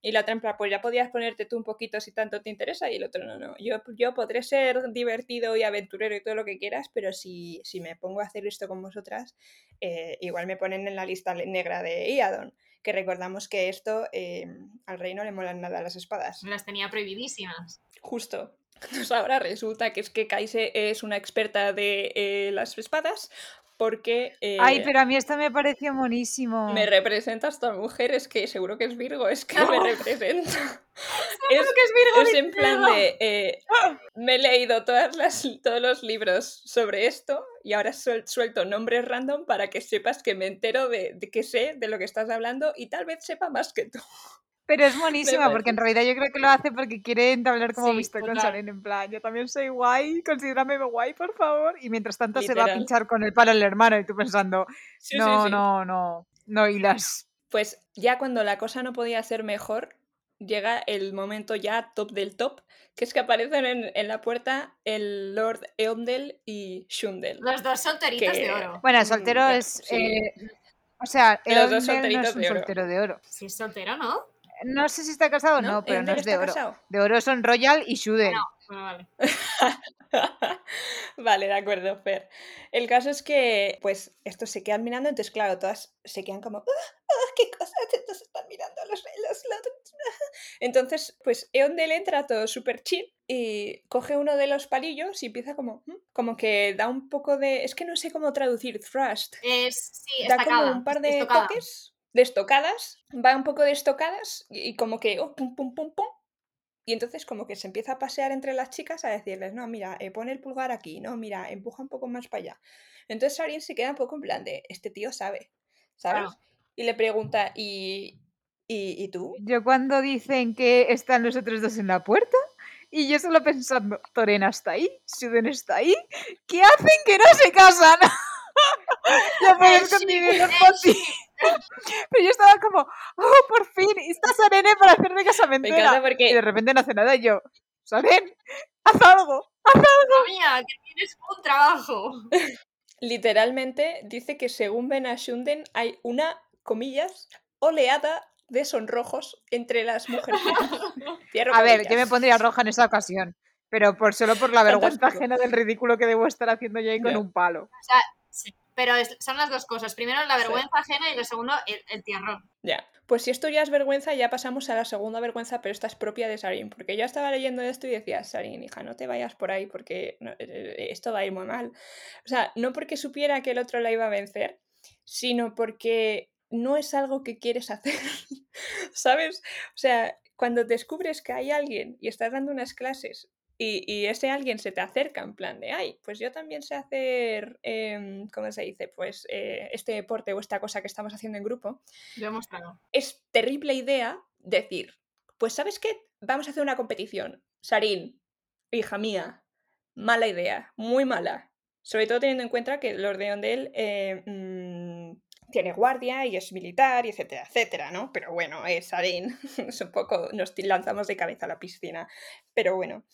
Y la otra en plan, pues ya podías ponerte tú un poquito si tanto te interesa y el otro no, no. Yo, yo podré ser divertido y aventurero y todo lo que quieras, pero si, si me pongo a hacer esto con vosotras, eh, igual me ponen en la lista negra de Iadon, que recordamos que esto eh, al rey no le molan nada las espadas. Las tenía prohibidísimas. Justo. Entonces ahora resulta que es que Kaise es una experta de eh, las espadas porque eh, Ay, pero a mí esto me pareció monísimo. me representa esta mujer, es que seguro que es Virgo, es que me representa. es, que es Virgo, es en plan de, eh, me he leído todas las, todos los libros sobre esto y ahora suel- suelto nombres random para que sepas que me entero de, de que sé de lo que estás hablando y tal vez sepa más que tú. Pero es monísima, parece- porque en realidad yo creo que lo hace porque quiere entablar como Sí, amistad con. Saren, en plan, yo también soy guay, considérame guay, por favor. Y mientras tanto se va a pinchar con el palo el hermano y tú pensando, Sí, sí, no, sí. no, no, no hilas. Pues ya cuando la cosa no podía ser mejor, llega el momento ya top del top, que es que aparecen en, en la puerta el Lord Eondel y Shundel. Los dos solteritos Que- de oro. Bueno, Mm, soltero es... sí. eh, o sea, Eondel no es un de soltero de oro. Si es soltero, ¿no? No sé si está casado o no, pero no es de oro. casado. De oro son Royal y Shuden. No. Bueno, vale. vale, de acuerdo, Fer. El caso es que, pues, estos se quedan mirando, entonces, claro, todas se quedan como, ¡ah, ah, qué cosas! Entonces están mirando los los los- Entonces, pues, Eondel entra todo súper chill y coge uno de los palillos y empieza como, "Mm", como que da un poco de, es que no sé cómo traducir thrust. Es, sí, Da estacada. como un par de estocada. toques, de estocadas, va un poco de estocadas y, y como que, oh, pum, pum, pum, pum. Y entonces como que se empieza a pasear entre las chicas a decirles, no, mira, eh, pone el pulgar aquí, no, mira, empuja un poco más para allá. Entonces Sarin se queda un poco en plan de, este tío sabe, ¿sabes? Y le pregunta, ¿y, y, y tú? Yo cuando dicen que están los otros dos en la puerta y yo solo pensando, Torena está ahí, Shuden está ahí, ¿qué hacen que no se casan? ya puedes continuar el por ti. Pero yo estaba como, oh, por fin, está Sarene para hacer de Me casamentera. encanta Y de porque repente no hace nada y yo, Saren, haz algo. Mamma mía, que tienes un trabajo. literalmente dice que según ven a Shunden hay una, comillas, oleada de sonrojos entre las mujeres. A ver, yo me pondría roja en esa ocasión. Pero por, solo por la vergüenza Fantástico. ajena del ridículo que debo estar haciendo yo ahí con un palo. O sea, sí. Pero es- son las dos cosas. Primero la Sí. vergüenza ajena y lo segundo el, el tiarrón. Ya. Pues si esto ya es vergüenza, ya pasamos a la segunda vergüenza, pero esta es propia de Sarin. Porque yo estaba leyendo esto y decía, Sarin, hija, no te vayas por ahí porque no- eh, esto va a ir muy mal. O sea, no porque supiera que el otro la iba a vencer, sino porque no es algo que quieres hacer. ¿Sabes? O sea, cuando descubres que hay alguien y estás dando unas clases y, y ese alguien se te acerca en plan de, ay, pues yo también sé hacer, em, ¿cómo se dice? Pues eh, este deporte o esta cosa que estamos haciendo en grupo he mostrado. es terrible idea decir, pues ¿sabes qué? Vamos a hacer una competición. Sarín, hija mía, mala idea, muy mala. Sobre todo teniendo en cuenta que Lord Deondel eh, mm, tiene guardia y es militar, y etcétera, etcétera, ¿no? Pero bueno, es Sarín, es un poco, nos lanzamos de cabeza a la piscina. Pero bueno,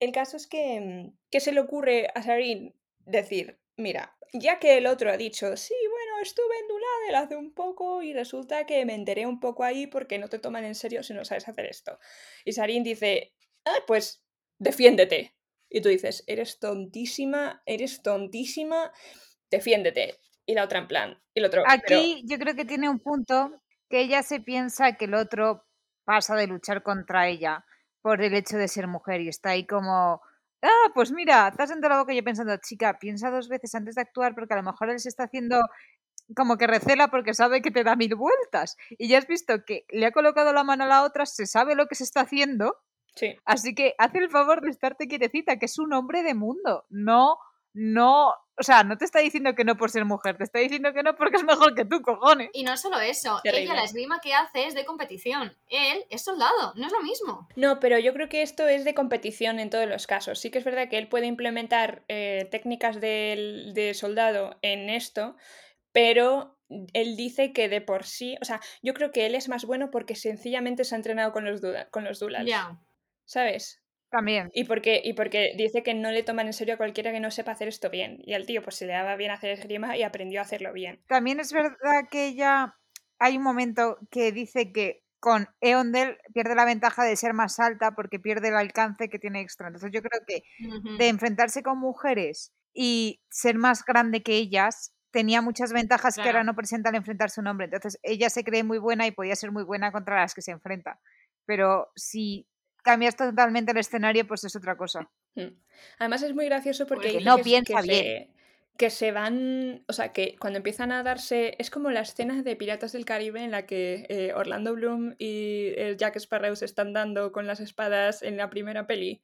el caso es que, mm, ¿qué se le ocurre a Sarín decir? Mira, ya que el otro ha dicho, sí, bueno, estuve en Duladel hace un poco y resulta que me enteré un poco ahí porque no te toman en serio si no sabes hacer esto. Y Sarin dice, ah, pues defiéndete. Y tú dices, eres tontísima, eres tontísima, defiéndete. Y la otra en plan, y el otro, Aquí yo creo que tiene un punto que ella se piensa que el otro pasa de luchar contra ella por el hecho de ser mujer y está ahí como, ah, pues mira, te has boca y yo pensando, chica, piensa dos veces antes de actuar porque a lo mejor él se está haciendo como que recela porque sabe que te da mil vueltas. Y ya has visto que le ha colocado la mano a la otra, se sabe lo que se está haciendo, sí. así que haz el favor de estarte quietecita, que es un hombre de mundo, no no, o sea, no te está diciendo que no por ser mujer, te está diciendo que no porque es mejor que tú, cojones. Y no solo eso, Terrible. ella la esgrima que hace es de competición. Él es soldado, no es lo mismo. No, pero yo creo que esto es de competición en todos los casos. Sí que es verdad que él puede implementar eh, técnicas del- de, soldado en esto, pero él dice que de por sí, o sea, yo creo que él es más bueno porque sencillamente se ha entrenado con los, con los dulars, Ya. ¿sabes? También. Y porque, y porque dice que no le toman en serio a cualquiera que no sepa hacer esto bien. Y al tío pues se le daba bien hacer esgrima y aprendió a hacerlo bien. También es verdad que ella, hay un momento que dice que con Eondel pierde la ventaja de ser más alta porque pierde el alcance que tiene extra. Entonces yo creo que de enfrentarse con mujeres y ser más grande que ellas tenía muchas ventajas que ahora no presenta al enfrentarse a un hombre. Entonces ella se cree muy buena y podía ser muy buena contra las que se enfrenta. Pero si cambias totalmente el escenario, pues es otra cosa. Mm. Además es muy gracioso porque no piensa que bien. Que se van, o sea, que cuando empiezan a darse, es como la escena de Piratas del Caribe en la que eh, Orlando Bloom y eh, Jack Sparrow se están dando con las espadas en la primera peli,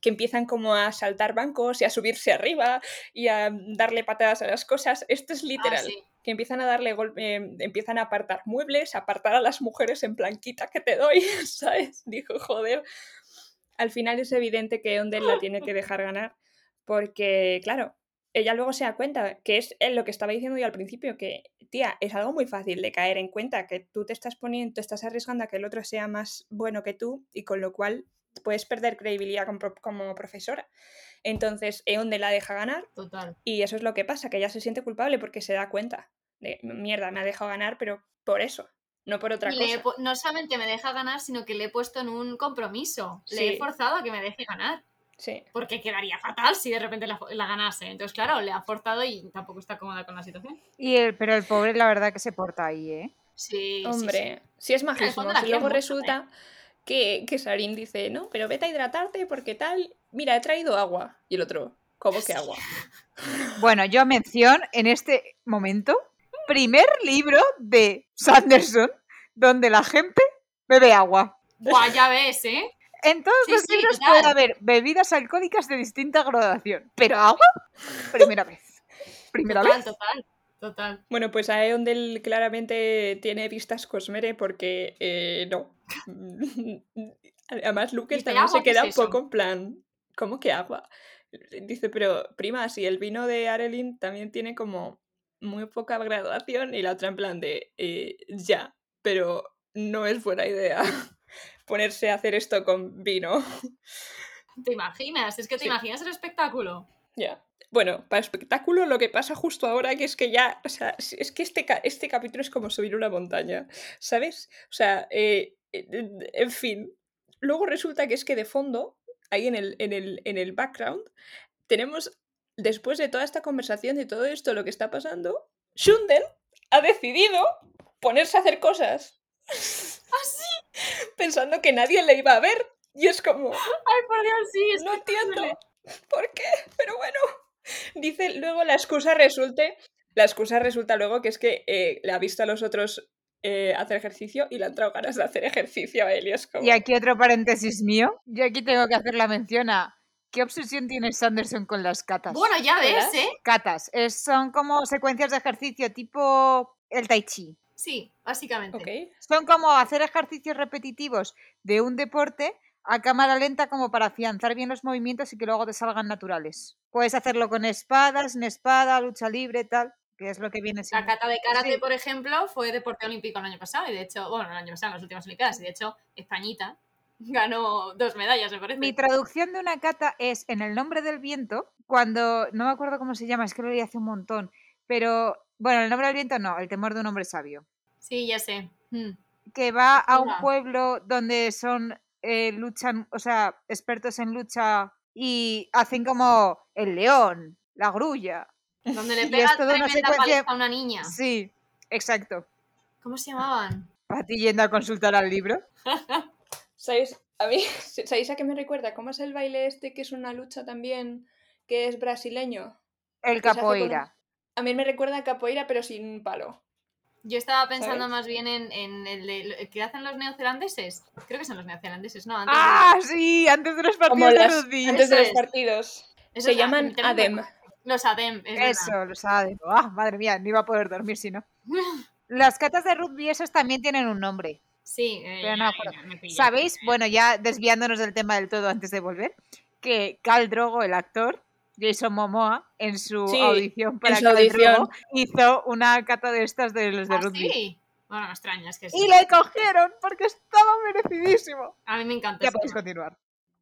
que empiezan como a saltar bancos y a subirse arriba y a darle patadas a las cosas. Esto es Ah, literal. sí. que empiezan a darle golpe, eh, empiezan a apartar muebles, a apartar a las mujeres en planquita que te doy, ¿sabes? Dijo, joder. Al final es evidente que Ondel la tiene que dejar ganar, porque, claro, ella luego se da cuenta que es eh, lo que estaba diciendo yo al principio, que, tía, es algo muy fácil de caer en cuenta, que tú te estás poniendo, te estás arriesgando a que el otro sea más bueno que tú, y con lo cual puedes perder credibilidad como, pro- como profesora. Entonces, Eonde la deja ganar Total. y eso es lo que pasa, que ella se siente culpable porque se da cuenta de, mierda, me ha dejado ganar, pero por eso, no por otra le cosa. no solamente me deja ganar, sino que le he puesto en un compromiso. Le he forzado a que me deje ganar. Sí, Porque quedaría fatal si de repente la, la ganase. Entonces, claro, le ha forzado y tampoco está cómoda con la situación. Y el, pero el pobre, la verdad, que se porta ahí, ¿eh? Sí, sí, sí. hombre, si es quiere luego resulta que, que Sarin dice, no, pero vete a hidratarte porque tal, mira, he traído agua. Y el otro, ¿cómo que agua? Bueno, yo mención en este momento, primer libro de Sanderson donde la gente bebe agua. Buah, ya ves, ¿eh? En todos Sí, los sí, libros puede haber bebidas alcohólicas de distinta graduación, pero agua, primera vez. Primera Total, vez. total, total. Bueno, pues a Eondel claramente tiene vistas Cosmere porque eh, no. Además, Lucas Dice, también "¿Agua se es queda un eso?". poco en plan, ¿cómo que agua? Dice, pero prima, si el vino de Arelin también tiene como muy poca graduación y la otra en plan de, "Eh, ya, pero no es buena idea ponerse a hacer esto con vino. ¿Te imaginas? Es que te Sí. imaginas el espectáculo. Ya. Bueno, para espectáculo lo que pasa justo ahora que es que ya, o sea, es que este, este capítulo es como subir una montaña, ¿sabes? O sea, eh, eh, en fin. Luego resulta que es que de fondo, ahí en el, en el, en el background, tenemos, después de toda esta conversación, de todo esto, lo que está pasando, Shundel ha decidido ponerse a hacer cosas. ¡Ah, Pensando que nadie le iba a ver. Y es como, Ay, por Dios, sí. Es no entiendo por qué, pero bueno. Dice luego la excusa resulte, la excusa resulta luego que es que eh, le ha visto a los otros eh, hacer ejercicio y le han entrado ganas de hacer ejercicio a él y es como... Y aquí otro paréntesis mío. Yo aquí tengo que hacer la mención a qué obsesión tiene Sanderson con las catas. Bueno, ya ves. ¿eh? Catas. es- son como secuencias de ejercicio tipo el tai chi. Sí, básicamente. Son como hacer ejercicios repetitivos de un deporte a cámara lenta como para afianzar bien los movimientos y que luego te salgan naturales. Puedes hacerlo con espadas, sin espada, lucha libre, tal, que es lo que viene La siendo. cata de karate, Sí. por ejemplo, fue deporte olímpico el año pasado y de hecho, bueno, el año pasado, en las últimas Olimpiadas, y de hecho, Españita ganó dos medallas, me parece. Mi traducción de una cata es en el nombre del viento, cuando, no me acuerdo cómo se llama, es que lo leí hace un montón, pero, bueno, el nombre del viento no, el temor de un hombre sabio, Sí, ya sé. Mm. que va a un pueblo donde son, eh, luchan, o sea, expertos en lucha y hacen como el león, la grulla. Donde le pega toda una tremenda secuencia- a una niña. Sí, exacto. ¿Cómo se llamaban? ¿A ti yendo a consultar al libro? ¿Sabéis? A mí, ¿sabéis a qué me recuerda? ¿Cómo es el baile este que es una lucha también que es brasileño? El capoeira. A mí me recuerda a capoeira pero sin palo. Yo estaba pensando ¿Sabes? más bien en, en el, de- que hacen los neozelandeses. Creo que son los neozelandeses, ¿no? Antes de- ¡Ah, sí! Antes de los partidos de rugby. antes de Eso los partidos. Eso Se es, llaman ADEM. Los ADEM, es verdad. Eso, lo sabe. Ah, madre mía, no iba a poder dormir si no. Las catas de rugby esos también tienen un nombre. Sí, eh, Pero no ya, me acuerdo. ya me pillé. ¿Sabéis? Bueno, ya desviándonos del tema del todo antes de volver, que Cal Drogo, el actor, Jason Momoa, en su Sí, audición para su audición. Drogo, hizo una cata de estas de los de Ah, rugby. sí. Bueno, me extraña, es que sí. Y le cogieron porque estaba merecidísimo. A mí me encanta. Ya podéis continuar.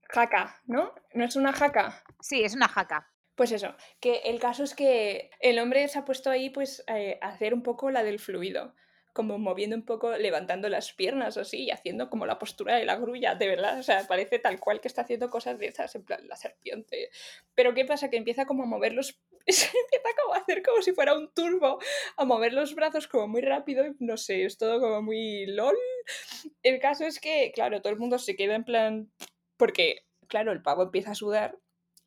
Jaca, ¿no? ¿No es una jaca? Sí, es una jaca. Pues eso, que el caso es que el hombre se ha puesto ahí pues eh, a hacer un poco la del fluido, como moviendo un poco, levantando las piernas así, y haciendo como la postura de la grulla, de verdad, o sea, parece tal cual que está haciendo cosas de esas, en plan la serpiente. Pero ¿qué pasa? Que empieza como a mover los... se empieza como a hacer como si fuera un turbo, a mover los brazos como muy rápido, no sé, es todo como muy lol. El caso es que, claro, todo el mundo se queda en plan... Porque, claro, el pavo empieza a sudar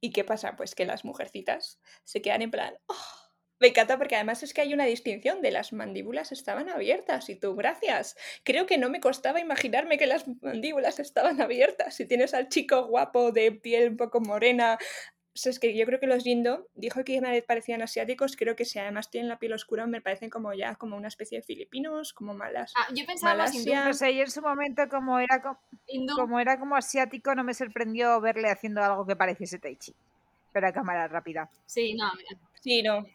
¿Y qué pasa? Pues que las mujercitas se quedan en plan. "Oh". Me encanta porque además es que hay una distinción de las mandíbulas estaban abiertas y tú, gracias. Creo que no me costaba imaginarme que las mandíbulas estaban abiertas. Si tienes al chico guapo de piel un poco morena. O sea, es que yo creo que los Yindo dijo que me parecían asiáticos. Creo que si además tienen la piel oscura me parecen como ya como una especie de filipinos, como malas. Ah, yo pensaba más hindú. No sé, yo en su momento, como era, co- hindú. como era como asiático, no me sorprendió verle haciendo algo que pareciese Tai Chi. Pero a cámara rápida. Sí, no, mira. Sí, no.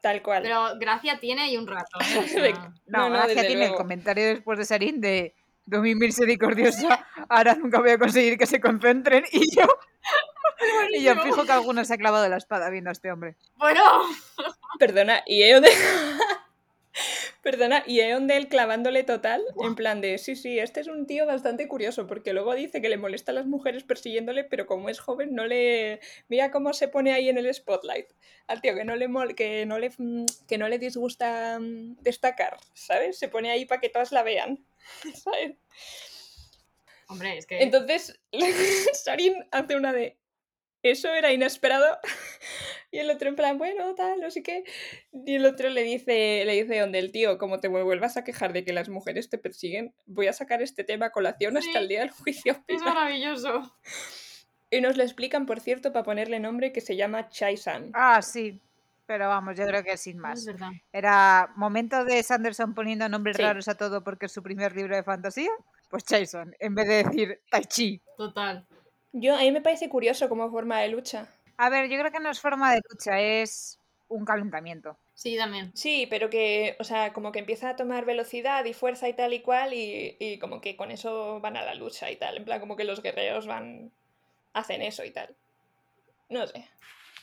Tal cual. Pero gracia tiene y un rato. ¿eh? O sea, No, No, no, gracia tiene el comentario después de Sarin de Domi misericordiosa, ahora nunca voy a conseguir que se concentren y yo, y yo fijo que alguno se ha clavado la espada viendo a este hombre. Bueno, Perdona, y de... Perdona, y Eon de él clavándole total, en plan de, sí, sí, este es un tío bastante curioso, porque luego dice que le molesta a las mujeres persiguiéndole, pero como es joven no le... Mira cómo se pone ahí en el spotlight. Al tío que no le, mol- que no le, mm, que no le disgusta mm, destacar, ¿sabes? Se pone ahí para que todas la vean, ¿sabes? hombre, es que. Entonces, Sarin hace una de. Eso era inesperado. Y el otro en plan, bueno, tal, no sé qué. Y el otro le dice, le dice donde el tío, como te vuelvas a quejar de que las mujeres te persiguen, voy a sacar este tema a colación hasta Sí. el día del juicio. Es final". maravilloso. Y nos lo explican, por cierto, para ponerle nombre, que se llama Chai-san. Ah, sí. Pero vamos, yo creo que sin Es más. verdad. Era momento de Sanderson poniendo nombres Sí. raros a todo porque es su primer libro de fantasía. Pues Jason, en vez de decir Tai Chi. Total. Yo, a mí me parece curioso como forma de lucha. A ver, yo creo que no es forma de lucha, es un calentamiento. Sí, también. Sí, pero que, o sea, como que empieza a tomar velocidad y fuerza y tal y cual, y, y como que con eso van a la lucha y tal. En plan, como que los guerreros van. hacen eso y tal. No sé.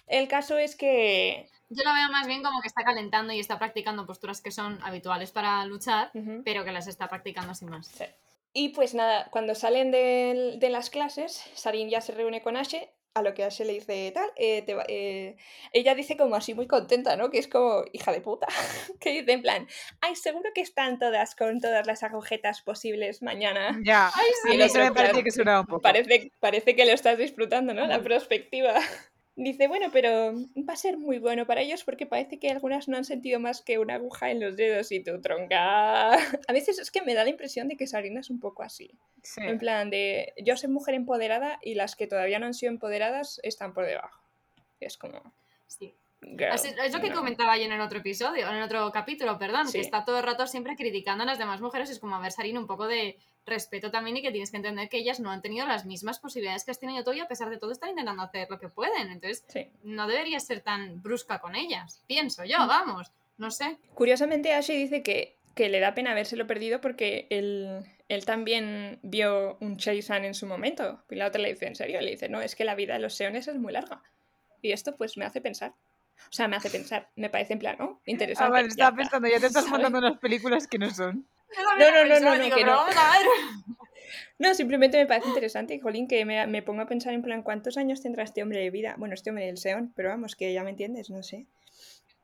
El caso es que. Yo lo veo más bien como que está calentando y está practicando posturas que son habituales para luchar, Ujú. pero que las está practicando sin más. Sí. Y pues nada, cuando salen del- de, las clases, Sarin ya se reúne con Ashe, a lo que Ashe le dice tal, eh, te va- eh, ella dice como así muy contenta, ¿no? Que es como hija de puta, que dice en plan, ay, seguro que están todas con todas las agujetas posibles mañana. Ya, Ay, a sí, mí eso me plan. que sonaba un poco. Parece, parece que lo estás disfrutando, ¿no? La perspectiva. Dice, bueno, pero va a ser muy bueno para ellos porque parece que algunas no han sentido más que una aguja en los dedos y tu tronca. A veces es que me da la impresión de que Sarina es un poco así. Sí. En plan de, yo soy mujer empoderada y las que todavía no han sido empoderadas están por debajo. Es como, Sí. girl, Así- es lo que no. comentaba yo en el otro episodio, en el otro capítulo, perdón, Sí. que está todo el rato siempre criticando a las demás mujeres. Es como, a ver, Sarina, un poco de respeto también y que tienes que entender que ellas no han tenido las mismas posibilidades que has tenido tú y a pesar de todo están intentando hacer lo que pueden. Entonces, Sí. no deberías ser tan brusca con ellas. Pienso yo, Mm. vamos. No sé. Curiosamente, Ashley dice que, que le da pena habérselo perdido porque él, él también vio un Chaisan en su momento. Y la otra le dice, ¿en serio? Le dice, no, es que la vida de los Seones es muy larga. Y esto pues me hace pensar. O sea, me hace pensar. Me parece en plan, ¿no? Ah, Interesante. vale, ya estaba pensando, ya te estás ¿sabes? mandando unas películas que no son. No, no, no, no, no, que no. No, simplemente me parece interesante, Jolín, que me, me pongo a pensar en plan, ¿cuántos años tendrá este hombre de vida? Bueno, este hombre del Seon, pero vamos, que ya me entiendes, no sé.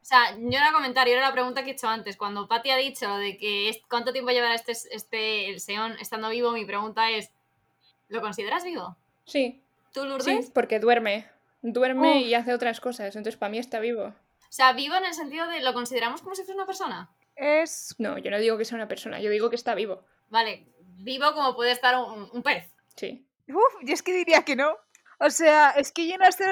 O sea, yo era comentario, era la pregunta que he hecho antes. Cuando Patti ha dicho de que es- cuánto tiempo llevará este, este el Seon estando vivo, mi pregunta es, ¿lo consideras vivo? Sí, ¿Tú, Lourdes? sí, porque duerme. Duerme Uf. y hace otras cosas, entonces para mí está vivo. O sea, vivo en el sentido de, ¿lo consideramos como si fuera una persona? Es. No, yo no digo que sea una persona, yo digo que está vivo. Vale, vivo como puede estar un, un pez. Sí. Uf, yo es que diría que no. O sea, es que yo no sé.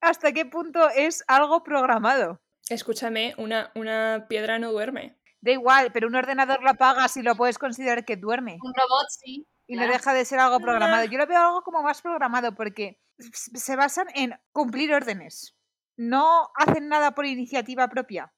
hasta qué punto es algo programado. Escúchame, una, una piedra no duerme. Da igual, pero un ordenador lo apagas y lo puedes considerar que duerme. Un robot, sí. Y claro. no deja de ser algo programado. Yo lo veo algo como más programado porque se basan en cumplir órdenes. No hacen nada por iniciativa propia.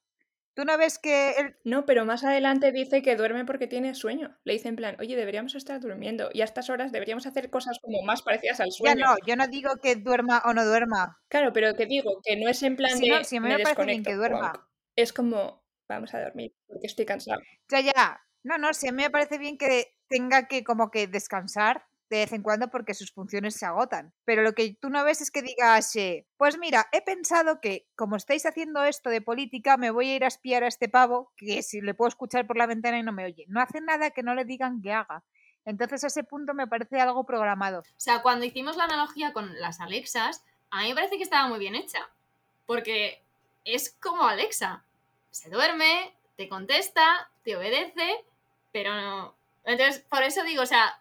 Tú no ves que el- No, pero más adelante dice que duerme porque tiene sueño. Le dice en plan, oye, deberíamos estar durmiendo y a estas horas deberíamos hacer cosas como más parecidas al Ya sueño. no, yo no digo que duerma o no duerma. Claro, pero que digo, que no es en plan Si de no, si a mí me me parece bien que duerma. Es como, vamos a dormir porque estoy cansado. Ya, ya. No, no, sí, a mí me parece bien que tenga que como que descansar de vez en cuando porque sus funciones se agotan. Pero lo que tú no ves es que digas, eh, pues mira, he pensado que como estáis haciendo esto de política, me voy a ir a espiar a este pavo, que si le puedo escuchar por la ventana y no me oye. No hace nada que no le digan que haga. Entonces ese punto me parece algo programado. O sea, cuando hicimos la analogía con las Alexas, a mí me parece que estaba muy bien hecha. Porque es como Alexa. Se duerme, te contesta, te obedece, pero no. Entonces, por eso digo, o sea,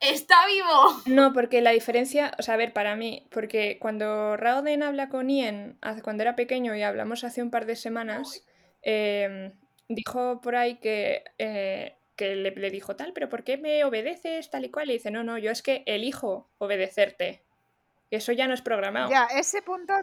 está vivo. No, porque la diferencia, o sea, a ver, para mí, porque cuando Raoden habla con Ian, hace- cuando era pequeño y hablamos hace un par de semanas, eh, dijo por ahí que, eh, que le, le dijo tal, pero ¿por qué me obedeces tal y cual? Y dice, no, no, yo es que elijo obedecerte. Eso ya no es programado. Ya, ese punto,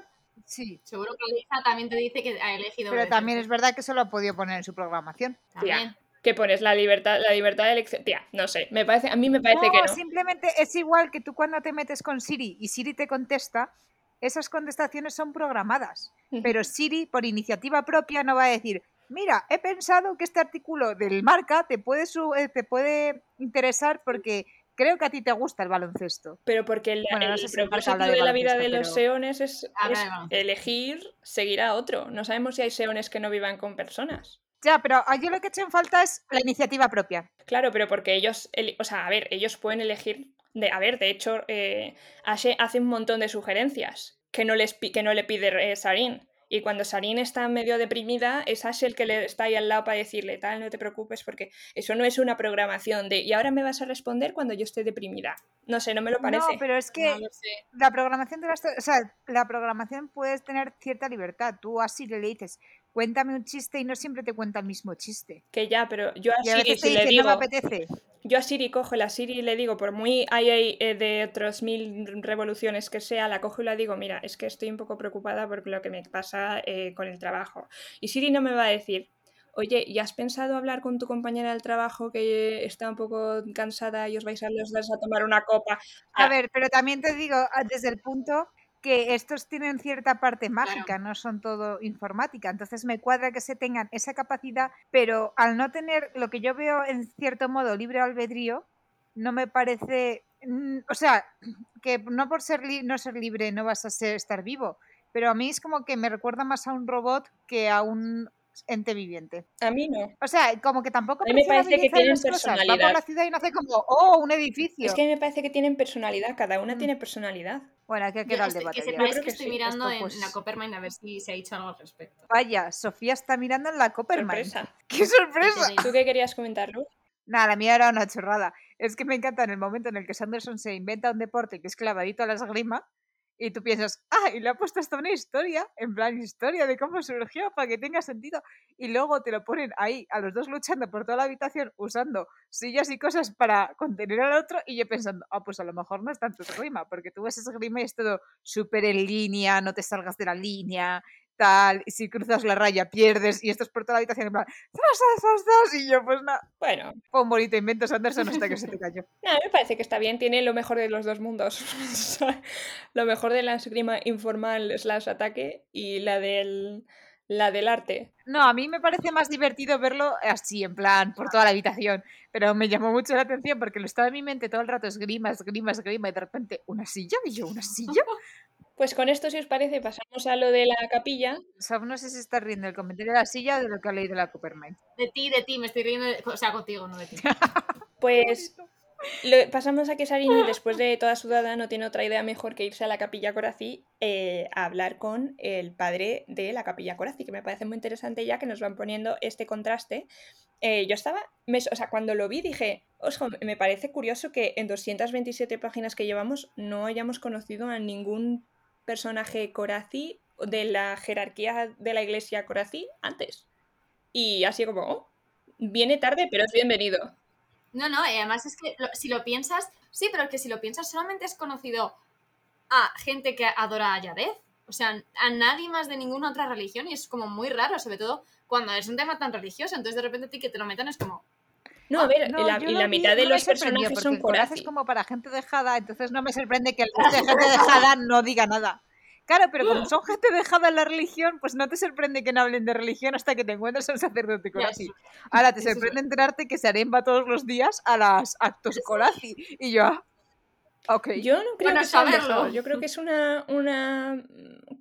sí. Seguro que Alexa también te dice que ha elegido. Pero también es verdad que eso lo ha podido poner en su programación. También. Que pones la libertad, la libertad de elección. Tía, no sé, me parece, a mí me parece que no. simplemente es igual que tú cuando te metes con Siri y Siri te contesta, esas contestaciones son programadas. Pero Siri, por iniciativa propia, no va a decir, mira, he pensado que este artículo del marca te puede, eh, te puede interesar porque creo que a ti te gusta el baloncesto. Pero porque el, Bueno, no el el propósito de de la vida de los seones es, es elegir seguir a otro. No sabemos si hay seones que no vivan con personas. Ya, pero yo lo que he hecho en falta es la iniciativa propia. Claro, pero porque ellos, o sea, a ver, ellos pueden elegir, de, a ver, de hecho, eh, Ashe hace un montón de sugerencias que no, les, que no le pide eh, Sarin. Y cuando Sarin está medio deprimida, es Ashe el que le está ahí al lado para decirle, tal, no te preocupes, porque eso no es una programación de, y ahora me vas a responder cuando yo esté deprimida. No sé, no me lo parece. No, pero es que No sé. la programación de las, o sea, la programación puedes tener cierta libertad. Tú a Siri le dices, cuéntame un chiste y no siempre te cuenta el mismo chiste. Que ya, pero yo a Y a Siri, te si le digo, no me apetece. Yo a Siri cojo la Siri y le digo, por muy hay eh, de otros mil revoluciones que sea, la cojo y la digo, mira, es que estoy un poco preocupada por lo que me pasa eh, con el trabajo. Y Siri no me va a decir, oye, ¿y has pensado hablar con tu compañera del trabajo que está un poco cansada y os vais a los dos a tomar una copa? A Ah. ver, pero también te digo ah, desde el punto que estos tienen cierta parte mágica, no son todo informática. Entonces me cuadra que se tengan esa capacidad, pero al no tener lo que yo veo en cierto modo libre albedrío, no me parece, mm, o sea, que no por ser li- no ser libre no vas a ser, estar vivo, pero a mí es como que me recuerda más a un robot que a un ente viviente. A mí no. O sea, como que tampoco A mí me parece que tienen las cosas. Va por personalidad. la ciudad y no hace como, oh, un edificio. Es que a mí me parece que tienen personalidad, cada una Mm. tiene personalidad. Bueno, aquí ha quedado el debate. que ya. sepáis que que estoy sí, mirando esto, en pues- la Coppermine a ver si se ha dicho algo al respecto. Vaya, Sofía está mirando en la Coppermine. Sorpresa. ¡Qué sorpresa! ¿Tú qué querías comentar, Ruth? Nada, la mía era una chorrada. Es que me encanta en el momento en el que Sanderson se inventa un deporte que es clavadito a la esgrima y tú piensas, ah, y le ha puesto hasta una historia, en plan historia de cómo surgió para que tenga sentido. Y luego te lo ponen ahí, a los dos luchando por toda la habitación, usando sillas y cosas para contener al otro. Y yo pensando, ah, pues a lo mejor no es tanto esgrima, porque tú ves esgrima y es todo súper en línea, no te salgas de la línea, tal. Y si cruzas la raya pierdes y esto es por toda la habitación, en plan, ¡zas, zas, zas! Y yo, pues nada, Bueno, fue un bonito invento Sanderson hasta que se te cayó. A mí me parece que está bien, tiene lo mejor de los dos mundos. Lo mejor de la esgrima informal slash ataque y la del, la del arte. No, a mí me parece más divertido verlo así, en plan, por toda la habitación. Pero me llamó mucho la atención porque lo estaba en mi mente todo el rato, esgrima, esgrima, esgrima, y de repente, ¿una silla? Y yo, ¿una silla? Pues con esto, si os parece, pasamos a lo de la capilla. O sea, no sé si está riendo el comentario de la silla o de lo que ha leído la Coppermine. De ti, de ti, me estoy riendo. de- O sea, contigo, no de ti. Pues lo- pasamos a que Sarin, después de toda su dada, no tiene otra idea mejor que irse a la capilla Corací eh, a hablar con el padre de la capilla Corací, que me parece muy interesante ya que nos van poniendo este contraste. Eh, yo estaba, me- o sea, cuando lo vi dije, ojo, me parece curioso que en 227 páginas que llevamos no hayamos conocido a ningún personaje Corazi de la jerarquía de la iglesia Corazi antes. Y así como, oh, viene tarde, pero es bienvenido. No, no, y además es que si lo piensas, sí, pero que si lo piensas, solamente es conocido a gente que adora a Yadez. O sea, a nadie más de ninguna otra religión y es como muy raro, sobre todo cuando es un tema tan religioso. Entonces de repente a ti que te lo metan es como, No, a ver, No, la, y la vi, mitad de no los personajes son Corazi. es como para gente dejada, entonces no me sorprende que el resto de gente dejada no diga nada. Claro, pero como son gente dejada en la religión, pues no te sorprende que no hablen de religión hasta que te encuentres al sacerdote Corazi. Ahora te sorprende enterarte que Sarén va todos los días a las actos Corazi. Y yo, ah, Yo no creo Bueno que sea un saberlo. dejado, Yo creo que es una, una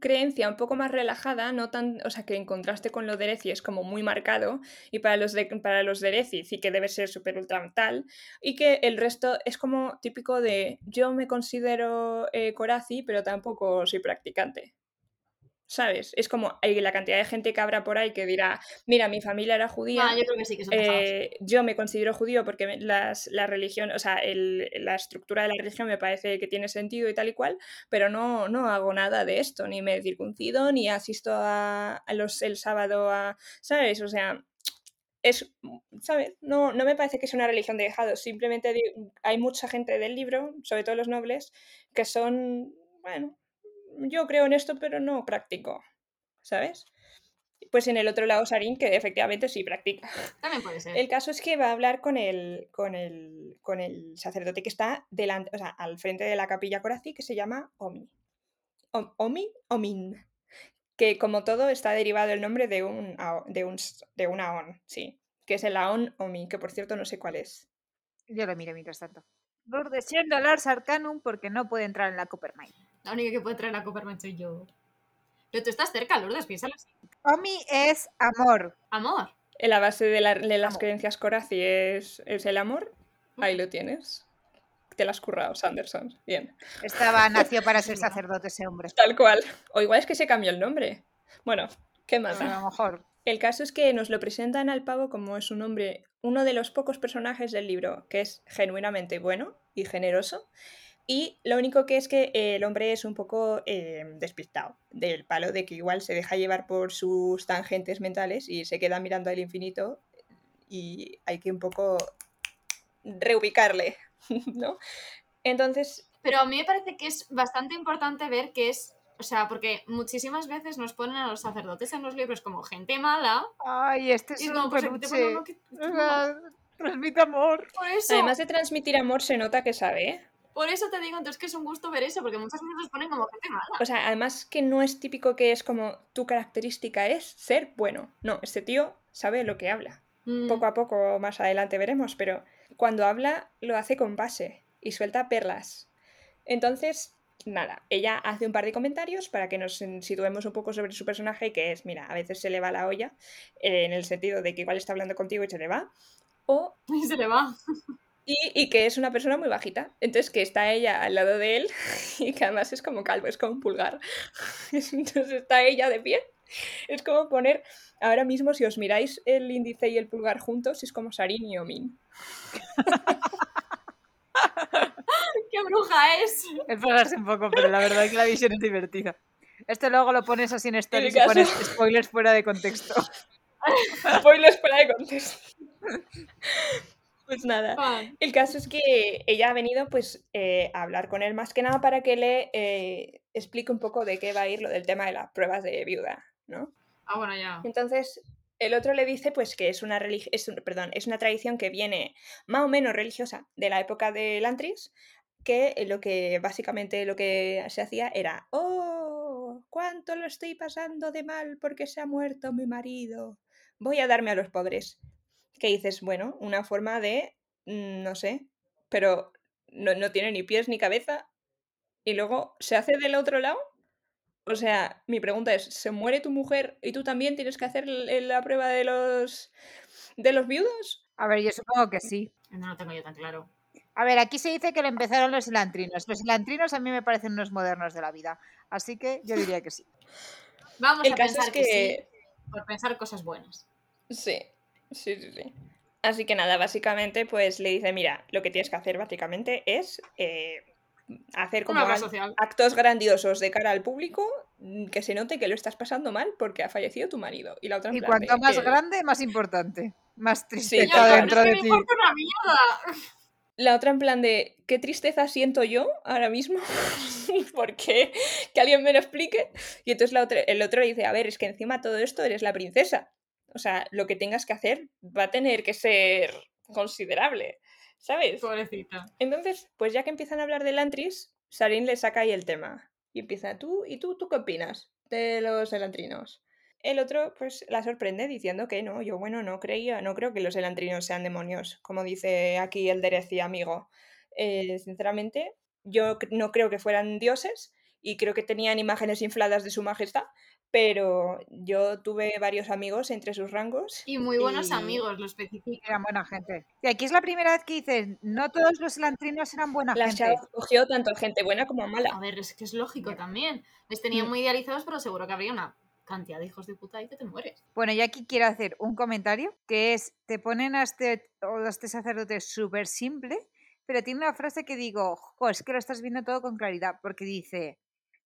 creencia un poco más relajada, no tan, o sea, que en contraste con lo de Erezi es como muy marcado, y para los de, para los de Erezi sí que debe ser súper ultra tal, y que el resto es como típico de yo me considero eh, Corazi, pero tampoco soy practicante. ¿Sabes? Es como hay la cantidad de gente que habrá por ahí que dirá, mira, mi familia era judía. No, yo creo que sí que son. Eh, yo me considero judío porque las, la religión, o sea, el- la estructura de la religión me parece que tiene sentido y tal y cual, pero no, no hago nada de esto, ni me circuncido, ni asisto a, a los, el sábado a, ¿sabes? O sea, es, ¿sabes? No, no me parece que sea una religión de dejados, simplemente hay mucha gente del libro, sobre todo los nobles, que son, bueno, yo creo en esto, pero no practico, ¿sabes? Pues en el otro lado, Sarin, que efectivamente sí practica. También puede ser. El caso es que va a hablar con el, con el, con el sacerdote que está delante, o sea, al frente de la capilla Corazi, que se llama Omi. Om- Omi, Omin. Que como todo está derivado el nombre de un, de un, de un Aon, sí. Que es el Aon Omi, que por cierto no sé cuál es. Yo lo miro mientras tanto. Lourdes siendo Lars Arcanum porque no puede entrar en la Coppermine. La única que puede traer la Coppermine soy yo. Pero tú estás cerca, Lourdes, piénsalo así. Omi es amor. Amor. En la base de, la- de las Amor. creencias Corazi es, es el amor. Ahí lo tienes. Te lo has currado, Sanderson. Bien. Estaba, nació para ser sacerdote ese hombre. Tal cual. O igual es que se cambió el nombre. Bueno, ¿qué más? A lo mejor. El caso es que nos lo presentan al pavo como es un hombre, uno de los pocos personajes del libro que es genuinamente bueno y generoso. Y lo único que es que el hombre es un poco eh, despistado, del palo de que igual se deja llevar por sus tangentes mentales y se queda mirando al infinito y hay que un poco reubicarle, ¿no? Entonces, Pero a mí me parece que es bastante importante ver que es. O sea, porque muchísimas veces nos ponen a los sacerdotes en los libros como gente mala. Ay, este Y es es como, un pues, te que-. Ah, Transmite amor. Por eso. además de transmitir amor, se nota que sabe, ¿eh? Por eso te digo, entonces que es un gusto ver eso, porque muchas veces nos ponen como gente mala. O sea, además que no es típico que es como tu característica es ser bueno. No, este tío sabe lo que habla. Mm, Poco a poco más adelante veremos, pero cuando habla lo hace con base y suelta perlas. Entonces, nada, ella hace un par de comentarios para que nos situemos un poco sobre su personaje, que es, mira, a veces se le va la olla, eh, en el sentido de que igual está hablando contigo y se le va, o Y se le va. Y, y que es una persona muy bajita. Entonces que está ella al lado de él y que además es como calvo, es como un pulgar. Entonces está ella de pie. Es como poner, ahora mismo si os miráis el índice y el pulgar juntos, es como Sarin y Omin. ¡Qué bruja es! Es pasarse un poco, pero la verdad es que la visión es divertida. Esto luego lo pones así en stories y caso- pones spoilers fuera de contexto. Spoilers fuera de contexto. Pues nada. Fan. El caso es que ella ha venido pues eh, a hablar con él más que nada para que le eh, explique un poco de qué va a ir lo del tema de las pruebas de viuda, ¿no? Ah, bueno, ya. Entonces, el otro le dice pues que es una, religi- es un- perdón, es una tradición que viene más o menos religiosa de la época de Lantris, que lo que básicamente lo que se hacía era, oh, cuánto lo estoy pasando de mal porque se ha muerto mi marido, voy a darme a los pobres. Que dices, bueno, una forma de, mm, no sé, pero no, no tiene ni pies ni cabeza y luego se hace del otro lado. O sea, mi pregunta es, ¿se muere tu mujer y tú también tienes que hacer la prueba de los de los viudos? A ver, yo supongo que sí. No lo tengo yo tan claro. A ver, aquí se dice que lo empezaron los silantrinos. Los silantrinos a mí me parecen unos modernos de la vida. Así que yo diría que sí. Vamos El a caso pensar es que... que sí, por pensar cosas buenas. sí, sí, sí, sí. Así que nada, básicamente pues le dice, mira, lo que tienes que hacer básicamente es eh, hacer como actos grandiosos de cara al público, mm, que se note que lo estás pasando mal porque ha fallecido tu marido. Y la otra en Y cuanto más eh, grande, más importante. Más Sí, tristeza dentro de ti. mierda. La otra en plan de, ¿qué tristeza siento yo ahora mismo? porque que alguien me lo explique. Y entonces la otra, el otro le dice, a ver, es que encima todo esto eres la princesa. O sea, lo que tengas que hacer va a tener que ser considerable, ¿sabes? Pobrecita. Entonces, pues ya que empiezan a hablar de Lantris, Sarin le saca ahí el tema. Y empieza, ¿tú? ¿Y tú? ¿Tú qué opinas de los elantrinos? El otro, pues, la sorprende diciendo que no, yo, bueno, no creía, no creo que los elantrinos sean demonios, como dice aquí el Dereci amigo. Eh, sinceramente, yo no creo que fueran dioses y creo que tenían imágenes infladas de su majestad, pero yo tuve varios amigos entre sus rangos. Y muy buenos Y- amigos, lo especifica. Eran buena gente. Y aquí es la primera vez que dices, no todos los elantrinos eran buena La gente. chava cogió tanto a gente buena como a mala. A ver, es que es lógico también. Les tenían Mm. muy idealizados, pero seguro que habría una cantidad de hijos de puta ahí que te mueres. Bueno, y aquí quiero hacer un comentario, que es, te ponen a este, a este sacerdote súper simple, pero tiene una frase que digo, jo, es que lo estás viendo todo con claridad, porque dice,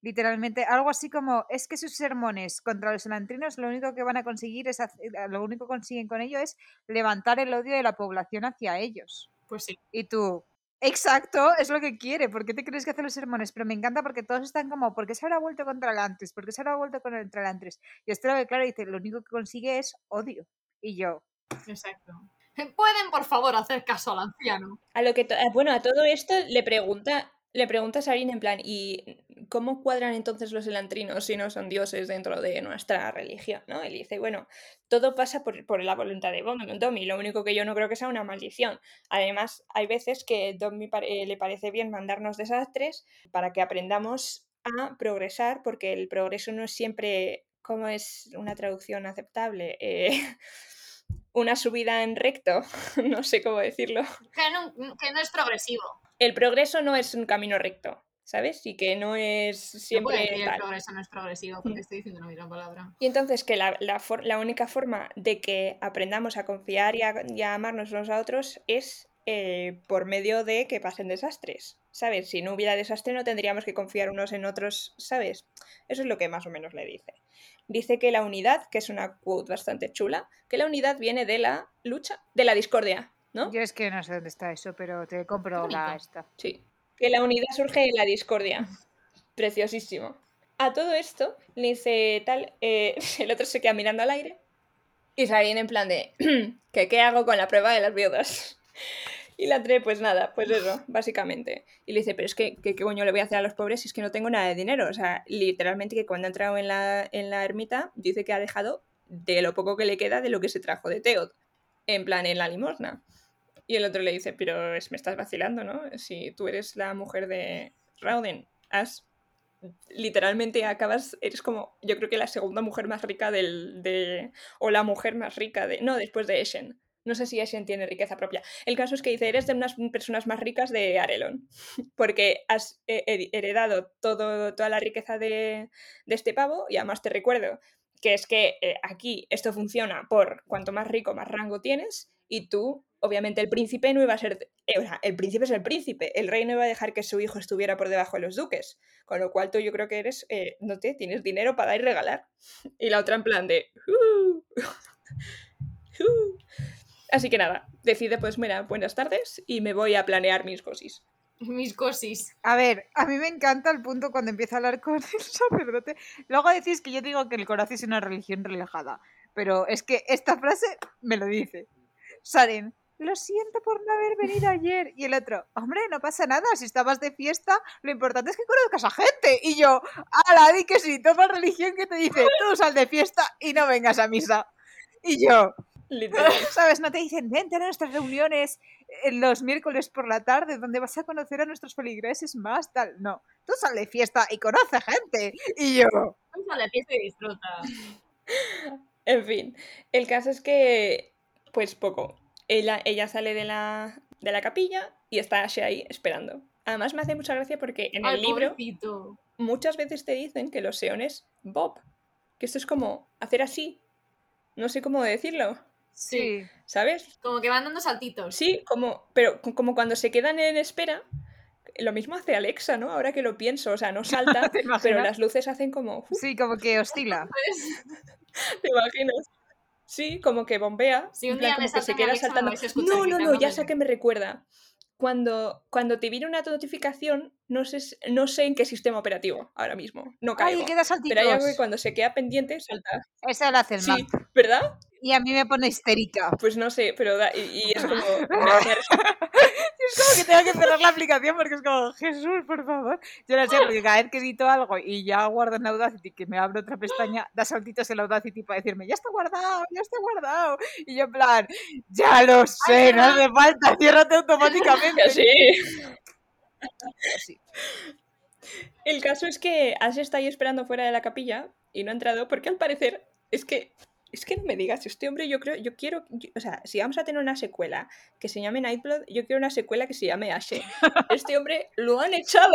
literalmente, algo así como, es que sus sermones contra los elantrinos lo único que van a conseguir es, hacer- lo único que consiguen con ello es levantar el odio de la población hacia ellos. Pues sí. Y tú, exacto, es lo que quiere. ¿Por qué te crees que hace los sermones? Pero me encanta porque todos están como, ¿por qué se habrá vuelto contra el antes? ¿Por qué se habrá vuelto contra el antes? Y este lo que claro dice, lo único que consigue es odio. Y yo, Exacto. ¿Pueden, por favor, hacer caso al anciano? A lo que bueno, a todo esto le pregunta, le pregunta a Sarin en plan, ¿y cómo cuadran entonces los elantrinos si no son dioses dentro de nuestra religión? ¿no? Él dice, bueno, todo pasa por, por la voluntad de Dom- Domi, lo único que yo no creo que sea una maldición. Además, hay veces que Domi le parece bien mandarnos desastres para que aprendamos a progresar, porque el progreso no es siempre, ¿cómo es una traducción aceptable? Eh, una subida en recto, no sé cómo decirlo que no es progresivo. El progreso no es un camino recto, ¿sabes? Y que no es No siempre decir el progreso no es progresivo porque Mm. estoy diciendo la misma palabra. Y entonces que la, la for- la única forma de que aprendamos a confiar y a, y a amarnos unos a otros es eh, por medio de que pasen desastres, ¿sabes? Si no hubiera desastre no tendríamos que confiar unos en otros, ¿sabes? Eso es lo que más o menos le dice. Dice que la unidad, que es una quote bastante chula, que la unidad viene de la lucha, de la discordia, ¿no? yo es que no sé dónde está eso, pero te compro Qué la esta. Sí. Que la unidad surge de la discordia. Preciosísimo. A todo esto, le dice tal, eh, el otro se queda mirando al aire y Sarin en plan de, ¿que qué hago con la prueba de las viudas? Y la tre, pues nada, pues eso, básicamente. Y le dice, pero es que, ¿qué, qué coño le voy a hacer a los pobres si es que no tengo nada de dinero? O sea, literalmente que cuando ha entrado en la, en la ermita, dice que ha dejado de lo poco que le queda de lo que se trajo de Teod. En plan, en la limosna. Y el otro le dice, pero es, me estás vacilando, ¿no? Si tú eres la mujer de Rauden, has literalmente acabas, eres como, yo creo que la segunda mujer más rica del, de, o la mujer más rica de, no, después de Eshen. No sé si Eshen tiene riqueza propia. El caso es que dice, eres de unas personas más ricas de Arelon, porque has eh, her- heredado todo, toda la riqueza de, de este pavo y además te recuerdo que es que eh, aquí esto funciona por cuanto más rico, más rango tienes y tú, obviamente el príncipe no iba a ser, eh, el príncipe es el príncipe, el rey no iba a dejar que su hijo estuviera por debajo de los duques, con lo cual tú yo creo que eres, eh, no te, tienes dinero para dar y regalar. Y la otra en plan de... "Uh, uh". Así que nada, decide pues mira, buenas tardes y me voy a planear mis cosis. Mis cosis. A ver, a mí me encanta el punto cuando empieza a hablar con el sacerdote. Luego decís que yo digo que el corazón es una religión relajada, pero es que esta frase me lo dice. Saren, lo siento por no haber venido ayer. Y el otro, hombre, no pasa nada, si estabas de fiesta, lo importante es que conozcas a gente. Y yo, ala, di que sí, toma religión que te dice, tú sal de fiesta y no vengas a misa. Y yo, Literal. ¿Sabes? No te dicen, vente a nuestras reuniones eh, los miércoles por la tarde, donde vas a conocer a nuestros feligreses más, tal. No, tú sal de fiesta y conoce gente. Y yo, Vamos a la fiesta y disfruta. En fin, el caso es que, pues poco. Ella, ella sale de la, de la capilla y está Ashe ahí esperando. Además me hace mucha gracia porque en el Ay, libro pobrecito. muchas veces te dicen que los seones Bob. Que esto es como hacer así. No sé cómo decirlo, Sí. sí. ¿sabes? Como que van dando saltitos. Sí, como, pero co- como cuando se quedan en espera, lo mismo hace Alexa, ¿no? Ahora que lo pienso, o sea, no salta, pero las luces hacen como... Sí, como que oscila. ¿Te imaginas? Sí, como que bombea. Si un plan, día me como que se queda Alexa, saltando. No, no, no, ya sé que me recuerda. Cuando, cuando te viene una notificación, no sé, no sé en qué sistema operativo ahora mismo. No caigo. Ay, queda saltitos. pero hay algo que cuando se queda pendiente salta. Esa la hace el Sí. ¿verdad? Y a mí me pone histérica. Pues no sé, pero da- y, y es como. Es como que tengo que cerrar la aplicación porque es como, Jesús, por favor. Yo no sé, porque cada vez que edito algo y ya guardo en Audacity, que me abro otra pestaña, da saltitos en Audacity para decirme, ya está guardado, ya está guardado. Y yo en plan, ya lo sé, no hace falta, ciérrate automáticamente. Sí. Sí. El caso es que Ash está ahí esperando fuera de la capilla y no ha entrado porque al parecer es que es que no me digas, este hombre yo creo, yo quiero, yo- o sea, si vamos a tener una secuela que se llame Nightblood, yo quiero una secuela que se llame Ashe. Este hombre lo han echado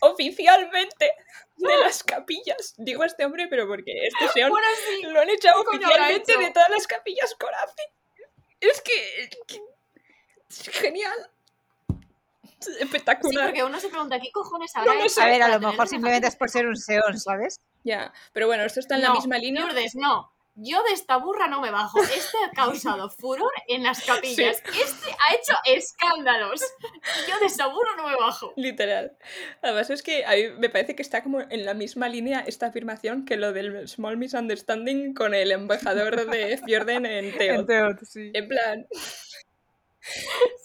oficialmente de las capillas. Digo este hombre, pero porque este señor Bueno, sí. lo han echado ¿Qué coño habrá oficialmente hecho? de todas las capillas Corazi. Es que, que- es genial. Sí, Espectacular. porque uno se pregunta, ¿qué cojones habrá lo hecho sé. A ver, a lo mejor simplemente es por ser un seón, ¿sabes? Ya, pero bueno, esto está en la No, misma línea. Lourdes, no. Yo de esta burra no me bajo. Este ha causado furor en las capillas. Este ha hecho escándalos. Yo de esta burra no me bajo. Literal. Además es que a mí me parece que está como en la misma línea esta afirmación que lo del small misunderstanding con el embajador de Fjorden en Teo. Teot, sí. En plan,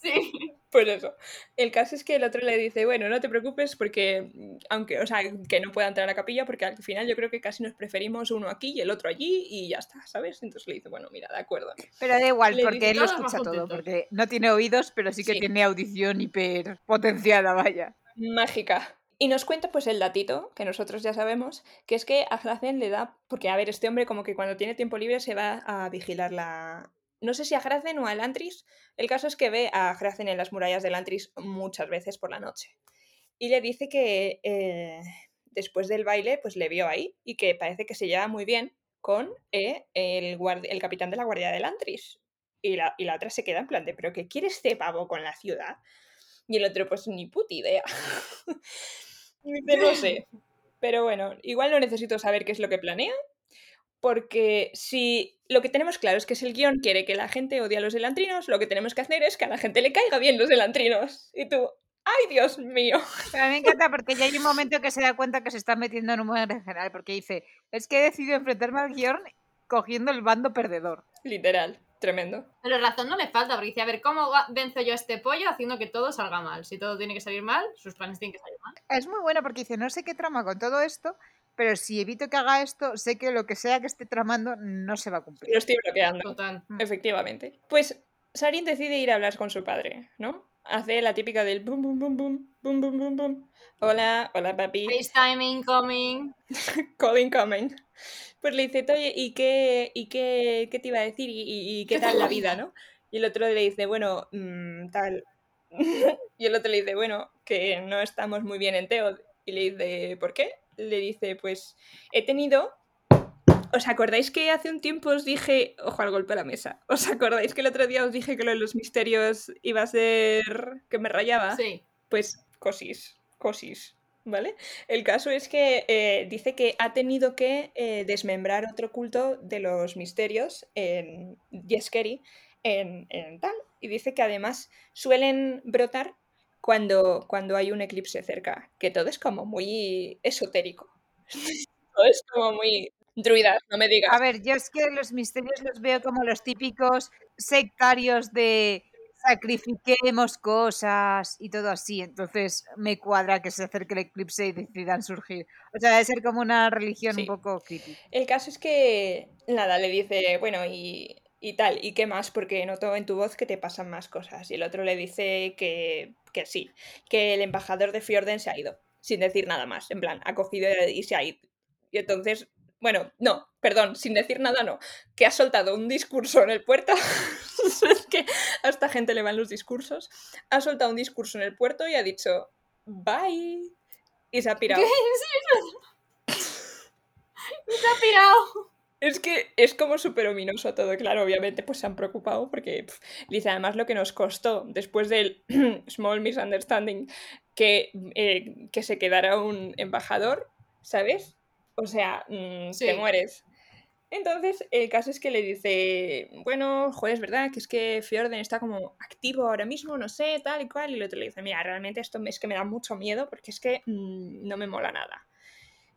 Sí. Pues eso. El caso es que el otro le dice, bueno, no te preocupes porque, mm, aunque, o sea, que no pueda entrar a la capilla porque al final yo creo que casi nos preferimos uno aquí y el otro allí y ya está, ¿sabes? Entonces le dice, bueno, mira, de acuerdo. Pero da igual, Le porque dice él lo escucha todo, porque no tiene oídos, pero sí que Sí. tiene audición hiper potenciada, vaya. mágica. Y nos cuenta pues el datito, que nosotros ya sabemos, que es que a Hracen le da, porque a ver, este hombre como que cuando tiene tiempo libre se va a vigilar la... No sé si a Hracen o a Elantris, el caso es que ve a Hracen en las murallas de Elantris muchas veces por la noche. Y le dice que eh, después del baile pues le vio ahí y que parece que se lleva muy bien con eh, el, el capitán de la guardia de Elantris. Y la, y la otra se queda en plan de, ¿pero qué quiere este pavo con la ciudad? Y el otro, pues ni puta idea. Dice, no sé. Pero bueno, igual no necesito saber qué es lo que planea. Porque si lo que tenemos claro es que si el guion quiere que la gente odie a los elantrinos, lo que tenemos que hacer es que a la gente le caiga bien los elantrinos. Y tú, ¡ay, Dios mío! Pero a mí me encanta porque ya hay un momento que se da cuenta que se está metiendo en un buen general, porque dice, es que he decidido enfrentarme al guion cogiendo el bando perdedor. Literal, tremendo. Pero razón no le falta, porque dice, a ver, ¿cómo venzo yo a este pollo haciendo que todo salga mal? Si todo tiene que salir mal, sus planes tienen que salir mal. Es muy buena porque dice, no sé qué trama con todo esto, pero si evito que haga esto, sé que lo que sea que esté tramando no se va a cumplir. Lo estoy bloqueando. Total. Mm. Efectivamente. Pues Sarin decide ir a hablar con su padre, ¿no? Hace la típica del boom, boom, boom, boom, boom, boom, boom, boom. Hola, hola papi. FaceTime incoming. Calling coming. Pues le dice, oye, ¿y qué, y qué, qué te iba a decir? ¿Y, qué tal la vida, no? Y el otro le dice, bueno, mmm, tal. y el otro le dice, bueno, que no estamos muy bien en Teo. Y le dice, ¿por qué? Le dice, pues he tenido... ¿Os acordáis que hace un tiempo os dije, ojo al golpe a la mesa, ¿os acordáis que el otro día os dije que lo de los misterios iba a ser que me rayaba? Sí. Pues cosis, cosis, ¿vale? El caso es que eh, dice que ha tenido que eh, desmembrar otro culto de los misterios en Yeskeri, en, en tal, y dice que además suelen brotar cuando, cuando hay un eclipse cerca, que todo es como muy esotérico. todo es como muy druidas, no me digas. A ver, yo es que los misterios los veo como los típicos sectarios de sacrifiquemos cosas y todo así, entonces me cuadra que se acerque el eclipse y decidan surgir. O sea, debe ser como una religión Sí. un poco creepy. El caso es que, nada, le dice, bueno, y, y tal, ¿y qué más? Porque noto en tu voz que te pasan más cosas. Y el otro le dice que, que sí, que el embajador de Fjorden se ha ido, sin decir nada más. En plan, ha cogido y se ha ido. Y entonces, bueno, no, perdón, sin decir nada no, que ha soltado un discurso en el puerto. es que a esta gente le van los discursos. Ha soltado un discurso en el puerto y ha dicho, bye. Y se ha pirado. ¿Qué? Se ha pirado. Es que es como súper ominoso todo, claro, obviamente pues se han preocupado porque pf, dice además lo que nos costó después del small misunderstanding que, eh, que se quedara un embajador, ¿sabes? O sea, mm, te mueres. Entonces, el caso es que le dice, bueno, joder, es verdad que es que Fjorden está como activo ahora mismo, no sé, tal y cual, y el otro le dice, mira, realmente esto es que me da mucho miedo porque es que mm, no me mola nada.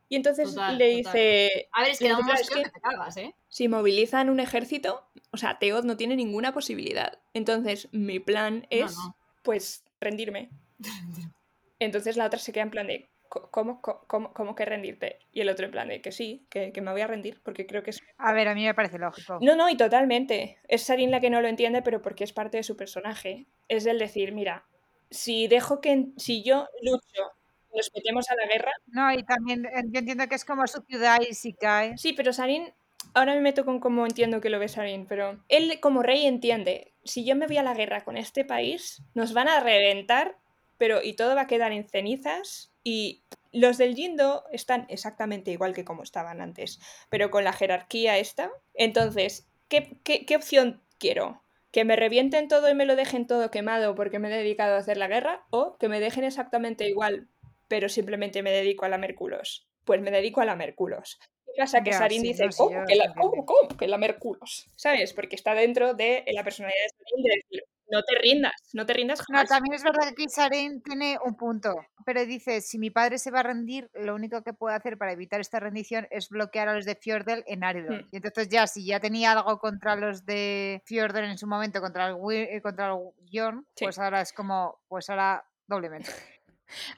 Y entonces Total, le total. dice, A ver, es que le da dice, un "Claro, es que que te cagas, ¿eh? si movilizan un ejército, o sea, Teod no tiene ninguna posibilidad. Entonces, mi plan es, no. pues, rendirme. Entonces la otra se queda en plan de, "Co- ¿cómo, cómo, cómo que rendirte? Y el otro en plan de, que sí, que, que me voy a rendir, porque creo que es... A ver, a mí me parece lógico. No, no, y totalmente. Es Sarin la que no lo entiende, pero porque es parte de su personaje. Es el decir, mira, si dejo que, si yo lucho, nos metemos a la guerra, No, y también eh, yo entiendo que es como su ciudad y si cae. Sí, pero Sarin, ahora me meto con cómo entiendo que lo ve Sarin, pero él como rey entiende, si yo me voy a la guerra con este país, nos van a reventar, pero y todo va a quedar en cenizas y los del Jindo están exactamente igual que como estaban antes, pero con la jerarquía esta. Entonces, ¿qué, qué, qué opción quiero? ¿Que me revienten todo y me lo dejen todo quemado porque me he dedicado a hacer la guerra? ¿O que me dejen exactamente igual, pero simplemente me dedico a la Merculos? Pues me dedico a la Merculos. ¿Qué pasa? Que Ya, Sarin sí, dice, no, sí, ¿cómo? que la. ¿Cómo? ¿Cómo? Que la Merculos. ¿Sabes? Porque está dentro de la personalidad de Sarin de decir, no te rindas, no te rindas No, jamás. también es verdad que Saren tiene un punto, pero dice, si mi padre se va a rendir, lo único que puede hacer para evitar esta rendición es bloquear a los de Fjordel en Aridon. Hmm. Y entonces ya, si ya tenía algo contra los de Fjordel en su momento, contra el, eh, contra el Bjorn, Sí. pues ahora es como, pues ahora doblemente.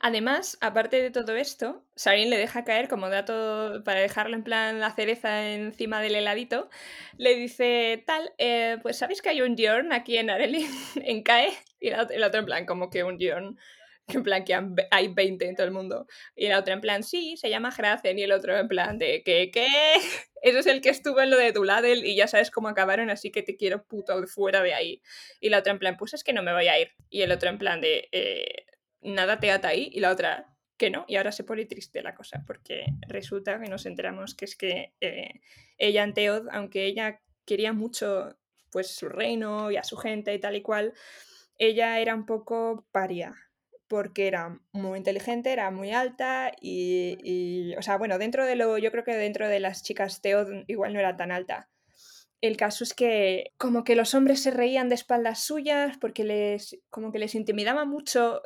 Además, aparte de todo esto, Sarin le deja caer como dato para dejarle en plan la cereza encima del heladito. Le dice, tal, eh, pues ¿sabéis que hay un Bjorn aquí en Areli, en CAE? Y el otro en plan, como que un Bjorn. En plan, que hay 20 en todo el mundo. Y la otra en plan, sí, se llama Hrazen. Y el otro en plan, de, ¿qué? ¿Qué? Eso es el que estuvo en lo de Duladel y ya sabes cómo acabaron, así que te quiero puto fuera de ahí. Y la otra en plan, pues es que no me voy a ir. Y el otro en plan de, eh, nada te ata ahí. Y la otra, que no. Y ahora se pone triste la cosa, porque resulta que nos enteramos que es que eh, ella en Teod, aunque ella quería mucho pues su reino y a su gente y tal y cual, ella era un poco paria, porque era muy inteligente, era muy alta y, o sea, bueno, dentro de lo, yo creo que dentro de las chicas Teod igual no era tan alta. El caso es que como que los hombres se reían de espaldas suyas porque les como que les intimidaba mucho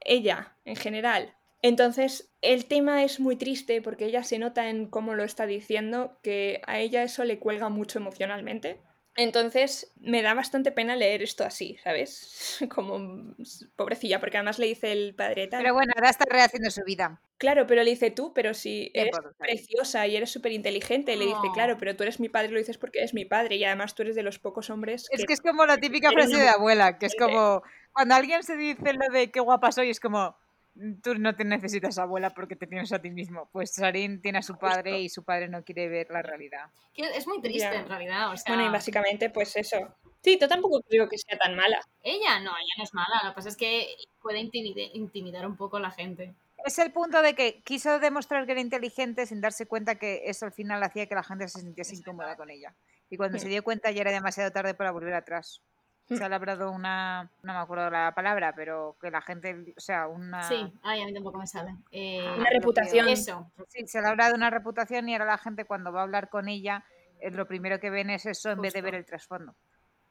ella en general. Entonces, el tema es muy triste porque ella se nota en cómo lo está diciendo que a ella eso le cuelga mucho emocionalmente. Entonces, me da bastante pena leer esto así, ¿sabes? Como pobrecilla, porque además le dice el padre tal. Pero bueno, ahora está rehaciendo su vida. Claro, pero le dice tú, pero si eres preciosa y eres súper inteligente, le dice, Oh. claro, pero tú eres mi padre, lo dices porque eres mi padre y además tú eres de los pocos hombres Es que... es como la típica frase de abuela, que es como cuando alguien se dice lo de qué guapa soy, es como "Mm, tú no te necesitas abuela porque te tienes a ti mismo. Pues Sarin tiene a su padre Justo. y su padre no quiere ver la realidad. Es muy triste Ya. en realidad. O sea, Bueno, y básicamente pues eso. Sí, yo tampoco creo que sea tan mala. ella no, ella no es mala. Lo que pasa es que puede intimide- intimidar un poco a la gente. Es el punto de que quiso demostrar que era inteligente sin darse cuenta que eso al final hacía que la gente se sintiese incómoda con ella. Y cuando se Hmm. dio cuenta ya era demasiado tarde para volver atrás. Se ha Hmm. labrado una, no me acuerdo la palabra, pero que la gente, o sea, una... Sí, ay, a mí tampoco me sale. Eh, Una reputación. Eso. Sí, se le ha hablado una reputación y ahora la gente cuando va a hablar con ella, eh, lo primero que ven es eso en vez de ver el trasfondo.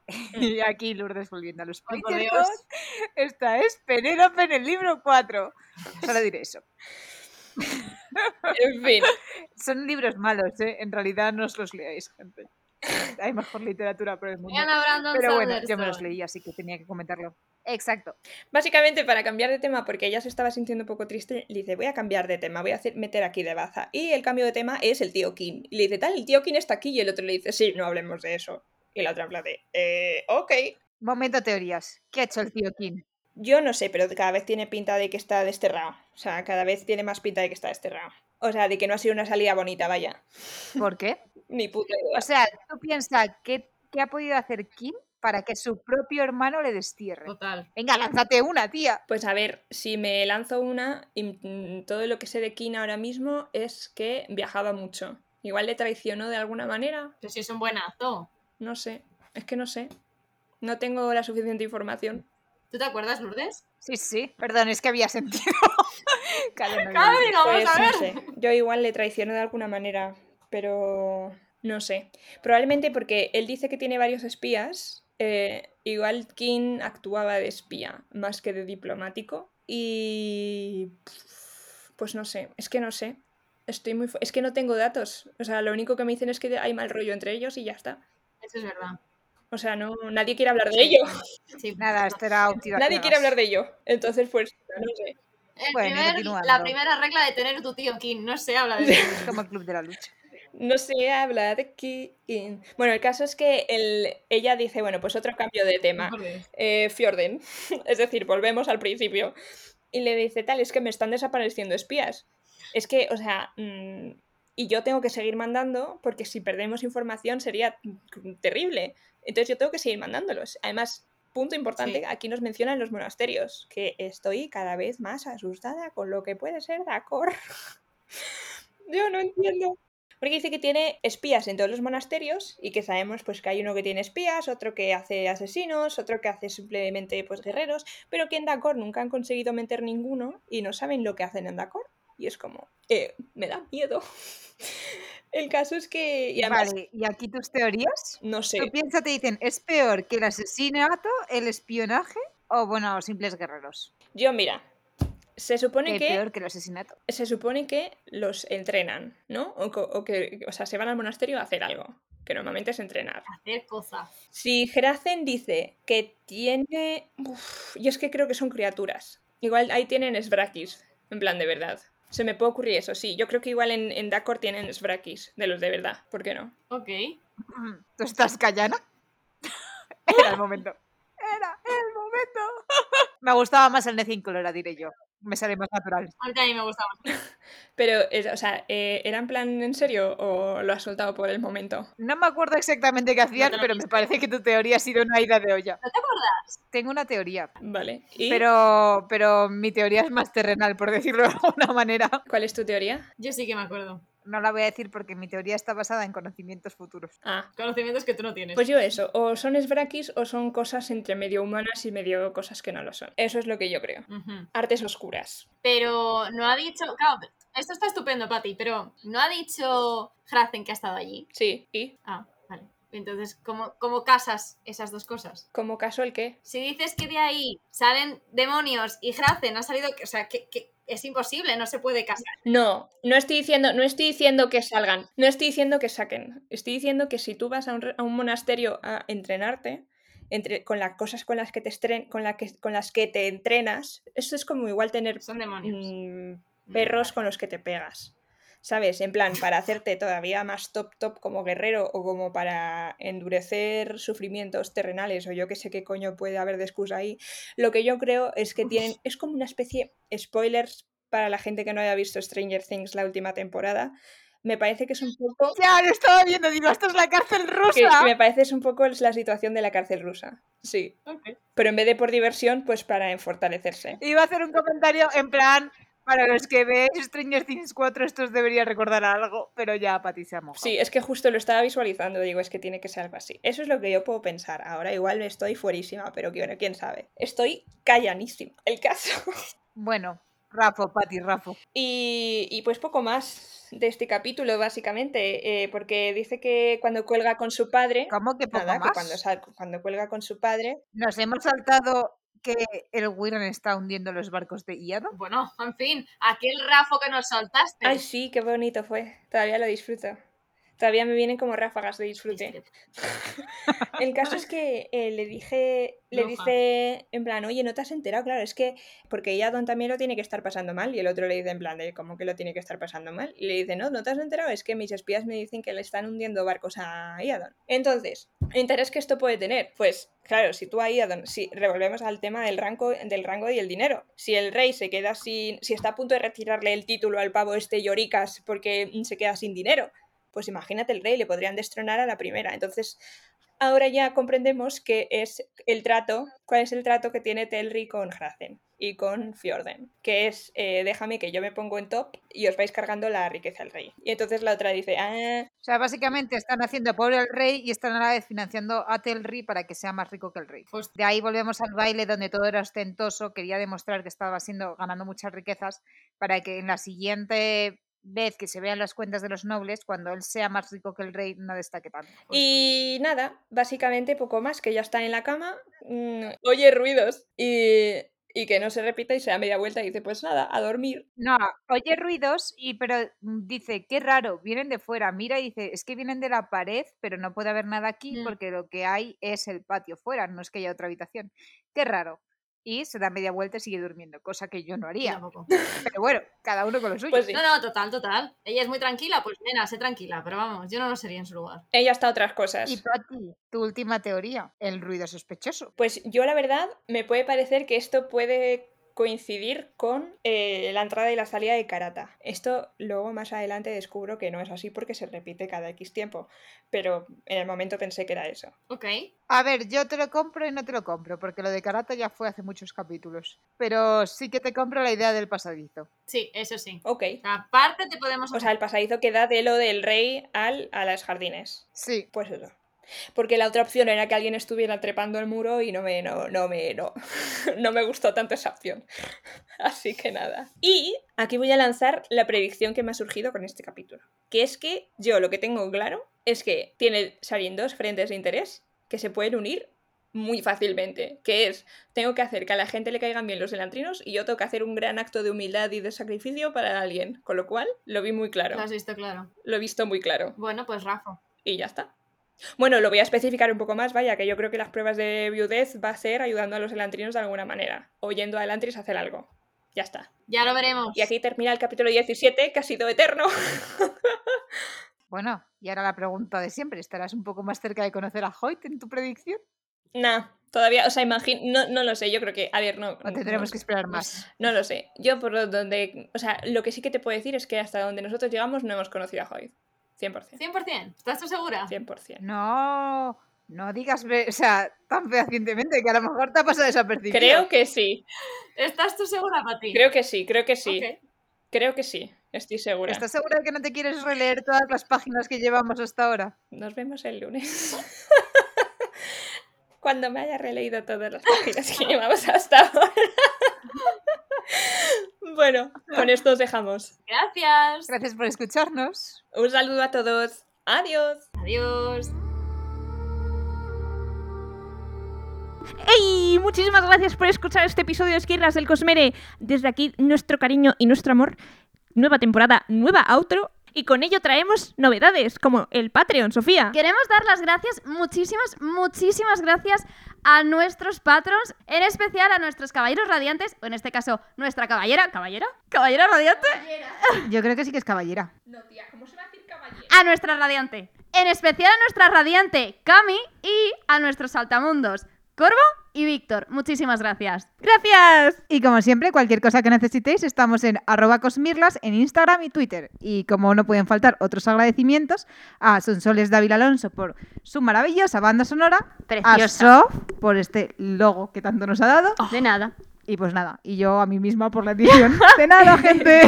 y aquí Lourdes volviendo a los Dios. Esta es Penélope en el libro 4. Solo diré eso. En fin. Son libros malos, ¿eh? En realidad no os los leáis, gente. Hay mejor literatura por el mundo. Pero bueno, yo me los leí, así que tenía que comentarlo. Exacto. Básicamente, para cambiar de tema, porque ella se estaba sintiendo un poco triste, le dice, voy a cambiar de tema, voy a hacer, meter aquí de baza. Y el cambio de tema es el tío King. Y le dice, tal, el tío King está aquí. Y el otro le dice, sí, no hablemos de eso. Y la otra plan de, eh, ok. Momento teorías. ¿Qué ha hecho el tío King? Yo no sé, pero cada vez tiene pinta de que está desterrado. O sea, cada vez tiene más pinta de que está desterrado. O sea, de que no ha sido una salida bonita, vaya. ¿Por qué? Ni puta idea. O sea, tú piensas, ¿qué, qué ha podido hacer Kim para que su propio hermano le destierre? Total. Venga, lánzate una, tía. Pues a ver, si me lanzo una, y, todo lo que sé de King ahora mismo es que viajaba mucho. Igual le traicionó de alguna manera, Pero si es un buenazo. no sé. Es que no sé. No tengo la suficiente información. ¿Tú te acuerdas, Lourdes? Sí, sí. Perdón, es que había sentido. Digo, vamos Pues a ver. no sé, yo igual le traiciono de alguna manera, pero no sé. Probablemente porque él dice que tiene varios espías, eh, igual King actuaba de espía más que de diplomático y pues no sé, es que no sé. Estoy muy es que no tengo datos, o sea, lo único que me dicen es que hay mal rollo entre ellos y ya está. Eso es verdad. O sea, no nadie quiere hablar de ello. Sí, Nada, esto era. Nadie quiere hablar de ello. Entonces, pues no sé. El Bueno, primer- continuando. la primera regla de tener tu tío King, no se habla de eso. Es como el club de la lucha. No se habla de King. Bueno, el caso es que el- ella dice, bueno, pues otro cambio de tema. eh, Fjorden. es decir, volvemos al principio. Y le dice, tal, es que me están desapareciendo espías. Es que, o sea, mm, y yo tengo que seguir mandando porque si perdemos información sería mm, terrible. Entonces yo tengo que seguir mandándolos. Además, punto importante, Sí. aquí nos mencionan los monasterios, que estoy cada vez más asustada con lo que puede ser Dakor. yo no entiendo. Porque dice que tiene espías en todos los monasterios y que sabemos pues que hay uno que tiene espías, otro que hace asesinos, otro que hace simplemente pues guerreros, pero que en Dakor nunca han conseguido meter ninguno y no saben lo que hacen en Dakor. Y es como, eh, me da miedo. El caso es que, y además, Vale, ¿y aquí tus teorías? no sé, Tú piensas, te dicen, ¿es peor que el asesinato, el espionaje o, bueno, simples guerreros? yo mira, se supone ¿Qué que peor que el asesinato? se supone que los entrenan, ¿no? O, que, o sea, se van al monasterio a hacer algo, que normalmente es entrenar. Hacer cosas. Si Hrazen dice que tiene... Uf, yo es que creo que son criaturas. Igual ahí tienen Svrakis, en plan de verdad. Se me puede ocurrir eso, sí. Yo creo que igual en, en Dakor tienen Svrakis, de los de verdad. ¿Por qué no? Ok. ¿Tú estás callana? Era el momento. Era el momento. Me gustaba más el Necin Colora, diré yo. Me sale más natural. A mí también me gusta más. Pero, es- o sea, eh, ¿era en plan en serio o lo has soltado por el momento? No me acuerdo exactamente qué hacían, pero me parece que tu teoría ha sido una ida de olla. ¿No te acuerdas? Tengo una teoría, Vale. ¿Y pero, pero mi teoría es más terrenal, por decirlo de alguna manera. cuál es tu teoría? Yo sí que me acuerdo. No la voy a decir porque mi teoría está basada en conocimientos futuros. Ah, Conocimientos que tú no tienes. Pues yo eso, o son Svrakis o son cosas entre medio humanas y medio cosas que no lo son. Eso es lo que yo creo. Artes oscuras. Pero no ha dicho. Claro, esto está estupendo, Pati, pero no ha dicho Hrazen que ha estado allí. Sí, ¿y? Ah, vale. Entonces, ¿cómo, ¿cómo casas esas dos cosas? ¿Como caso el qué? Si dices que de ahí salen demonios y Hrazen ha salido. O sea, que, que es imposible, no se puede casar. No, no estoy diciendo, no estoy diciendo que salgan, no estoy diciendo que saquen. Estoy diciendo que si tú vas a un, re- a un monasterio a entrenarte, entre, con las cosas con las que te estren, con, la que, con las que te entrenas, eso es como igual tener Son demonios. mm, perros con los que te pegas. ¿Sabes? En plan, para hacerte todavía más top top como guerrero o como para endurecer sufrimientos terrenales o yo que sé qué coño puede haber de excusa ahí. Lo que yo creo es que tienen. Es como una especie. Spoilers para la gente que no haya visto Stranger Things la última temporada. Me parece que es un poco. Ya, lo estaba viendo, digo, esto es la cárcel Que rusa. me parece es un poco la situación de la cárcel rusa. Sí. Pero en vez de por diversión, pues para fortalecerse. Iba a hacer un comentario en plan, para los que veis Stranger Things 4, esto os debería recordar algo, pero ya Pati se ha mojado. Sí, es que justo lo estaba visualizando, digo, es que tiene que ser algo así. Eso es lo que yo puedo pensar. Ahora igual estoy fuerísima, pero bueno, quién sabe. Estoy callanísima. El caso. Bueno, Rafo, Pati, Rafo. Y, y pues poco más de este capítulo, básicamente, eh, porque dice que cuando cuelga con su padre... ¿Cómo que poco Nada, que más? cuando, cuando cuelga con su padre... Nos hemos saltado que el Wiran está hundiendo los barcos de Iado. Bueno, en fin, aquel rafo que nos soltaste. Ay, sí, qué bonito fue. Todavía lo disfruto. Todavía me vienen como ráfagas de disfrute. El caso es que eh, le dije, le dice en plan, oye, ¿no te has enterado? Claro, es que porque Don también lo tiene que estar pasando mal. Y el otro le dice en plan, de, ¿cómo que lo tiene que estar pasando mal? Y le dice, no, ¿no te has enterado? Es que mis espías me dicen que le están hundiendo barcos a Iadon. Entonces, ¿el interés que esto puede tener? Pues, claro, si tú a Iadon, si revolvemos al tema del rango, del rango y el dinero. Si el rey se queda sin, si está a punto de retirarle el título al pavo este Yoricas porque se queda sin dinero, pues imagínate el rey, le podrían destronar a la primera. Entonces, ahora ya comprendemos que es el trato, cuál es el trato que tiene Telri con Hrazen y con Fjorden, que es eh, déjame que yo me pongo en top y os vais cargando la riqueza del rey. Y entonces la otra dice, ah, O sea, básicamente están haciendo pobre al rey y están a la vez financiando a Telri para que sea más rico que el rey. Pues- De ahí volvemos al baile donde todo era ostentoso, quería demostrar que estaba siendo, ganando muchas riquezas para que en la siguiente vez que se vean las cuentas de los nobles, cuando él sea más rico que el rey, no destaque tanto. Y nada, básicamente poco más, que ya está en la cama, mm, oye ruidos y, y que no se repita y se da media vuelta y dice, pues nada, a dormir. No, oye ruidos, y pero mm, dice, qué raro, vienen de fuera. Mira y dice, es que vienen de la pared, pero no puede haber nada aquí Mm. porque lo que hay es el patio fuera, no es que haya otra habitación. Qué raro. Y se da media vuelta y sigue durmiendo, cosa que yo no haría. tampoco. Pero bueno, cada uno con lo suyo. Pues sí, No, no, total, total. Ella es muy tranquila, pues nena, sé tranquila, pero vamos, yo no lo sería en su lugar. ella está a otras cosas. Y Pati, tu última teoría, el ruido sospechoso. Pues yo la verdad me puede parecer que esto puede coincidir con eh, la entrada y la salida de Karata. Esto luego más adelante descubro que no es así porque se repite cada X tiempo, pero en el momento pensé que era eso. Ok. A ver, yo te lo compro y no te lo compro, porque lo de Karata ya fue hace muchos capítulos. Pero sí que te compro la idea del pasadizo. Sí, eso sí. Ok. Aparte te podemos... O sea, el pasadizo que da de lo del rey al, a las jardines. Sí. Pues eso. Porque la otra opción era que alguien estuviera trepando el muro y no me, no, no me, no, no me gustó tanto esa opción. Así que nada. Y aquí voy a lanzar la predicción que me ha surgido con este capítulo. Que es que yo lo que tengo claro es que tiene salen dos frentes de interés que se pueden unir muy fácilmente. Que es, tengo que hacer que a la gente le caigan bien los elantrinos y yo tengo que hacer un gran acto de humildad y de sacrificio para alguien. Con lo cual, lo vi muy claro. Lo has visto claro. Lo he visto muy claro. Bueno, pues Rafa. Y ya está. Bueno, lo voy a especificar un poco más, vaya, que yo creo que las pruebas de viudez va a ser ayudando a los elantrinos de alguna manera, o yendo a elantris a hacer algo. Ya está. Ya lo veremos. Y aquí termina el capítulo 17, que ha sido eterno. Bueno, y ahora la pregunta de siempre, ¿estarás un poco más cerca de conocer a Hoyt en tu predicción? nah, todavía, o sea, imagino, no, no lo sé, yo creo que, a ver, no. ¿O tendremos no, que esperar más? no lo sé. Yo por lo- donde, o sea, lo que sí que te puedo decir es que hasta donde nosotros llegamos no hemos conocido a Hoyt. 100%. 100%. ¿Estás tú segura? 100%. No, no digas, o sea, tan fehacientemente que a lo mejor te ha pasado desapercibido. Creo que sí, ¿Estás tú segura, Pati? creo que sí, creo que sí, creo que sí, estoy segura. ¿Estás segura de que no te quieres releer todas las páginas que llevamos hasta ahora? Nos vemos el lunes. Cuando me haya releído todas las páginas que llevamos hasta ahora. Bueno, con esto os dejamos. Gracias. Gracias por escucharnos. Un saludo a todos. Adiós. Adiós. ¡Ey! Muchísimas gracias por escuchar este episodio de Esquirlas del Cosmere. Desde aquí, nuestro cariño y nuestro amor. Nueva temporada, nueva outro. Y con ello traemos novedades, como el Patreon, Sofía. Queremos dar las gracias, muchísimas, muchísimas gracias a nuestros patrons, en especial a nuestros caballeros radiantes, o en este caso, nuestra caballera, ¿caballera? ¿Caballera radiante? Yo creo que sí que es caballera. No, tía, ¿cómo se va a decir caballero? A nuestra radiante. En especial a nuestra radiante Cami y a nuestros saltamundos, Corvo y Víctor. Muchísimas gracias. ¡Gracias! Y como siempre, cualquier cosa que necesitéis, estamos en arroba cosmirlas en Instagram y Twitter. Y como no pueden faltar otros agradecimientos, a Sonsoles David Alonso por su maravillosa banda sonora, a Preciosa. Sof por este logo que tanto nos ha dado. De nada. Y pues nada, y yo a mí misma por la edición. De nada, gente.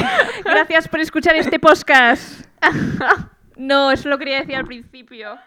Gracias por escuchar este podcast. No, eso lo quería decir al principio.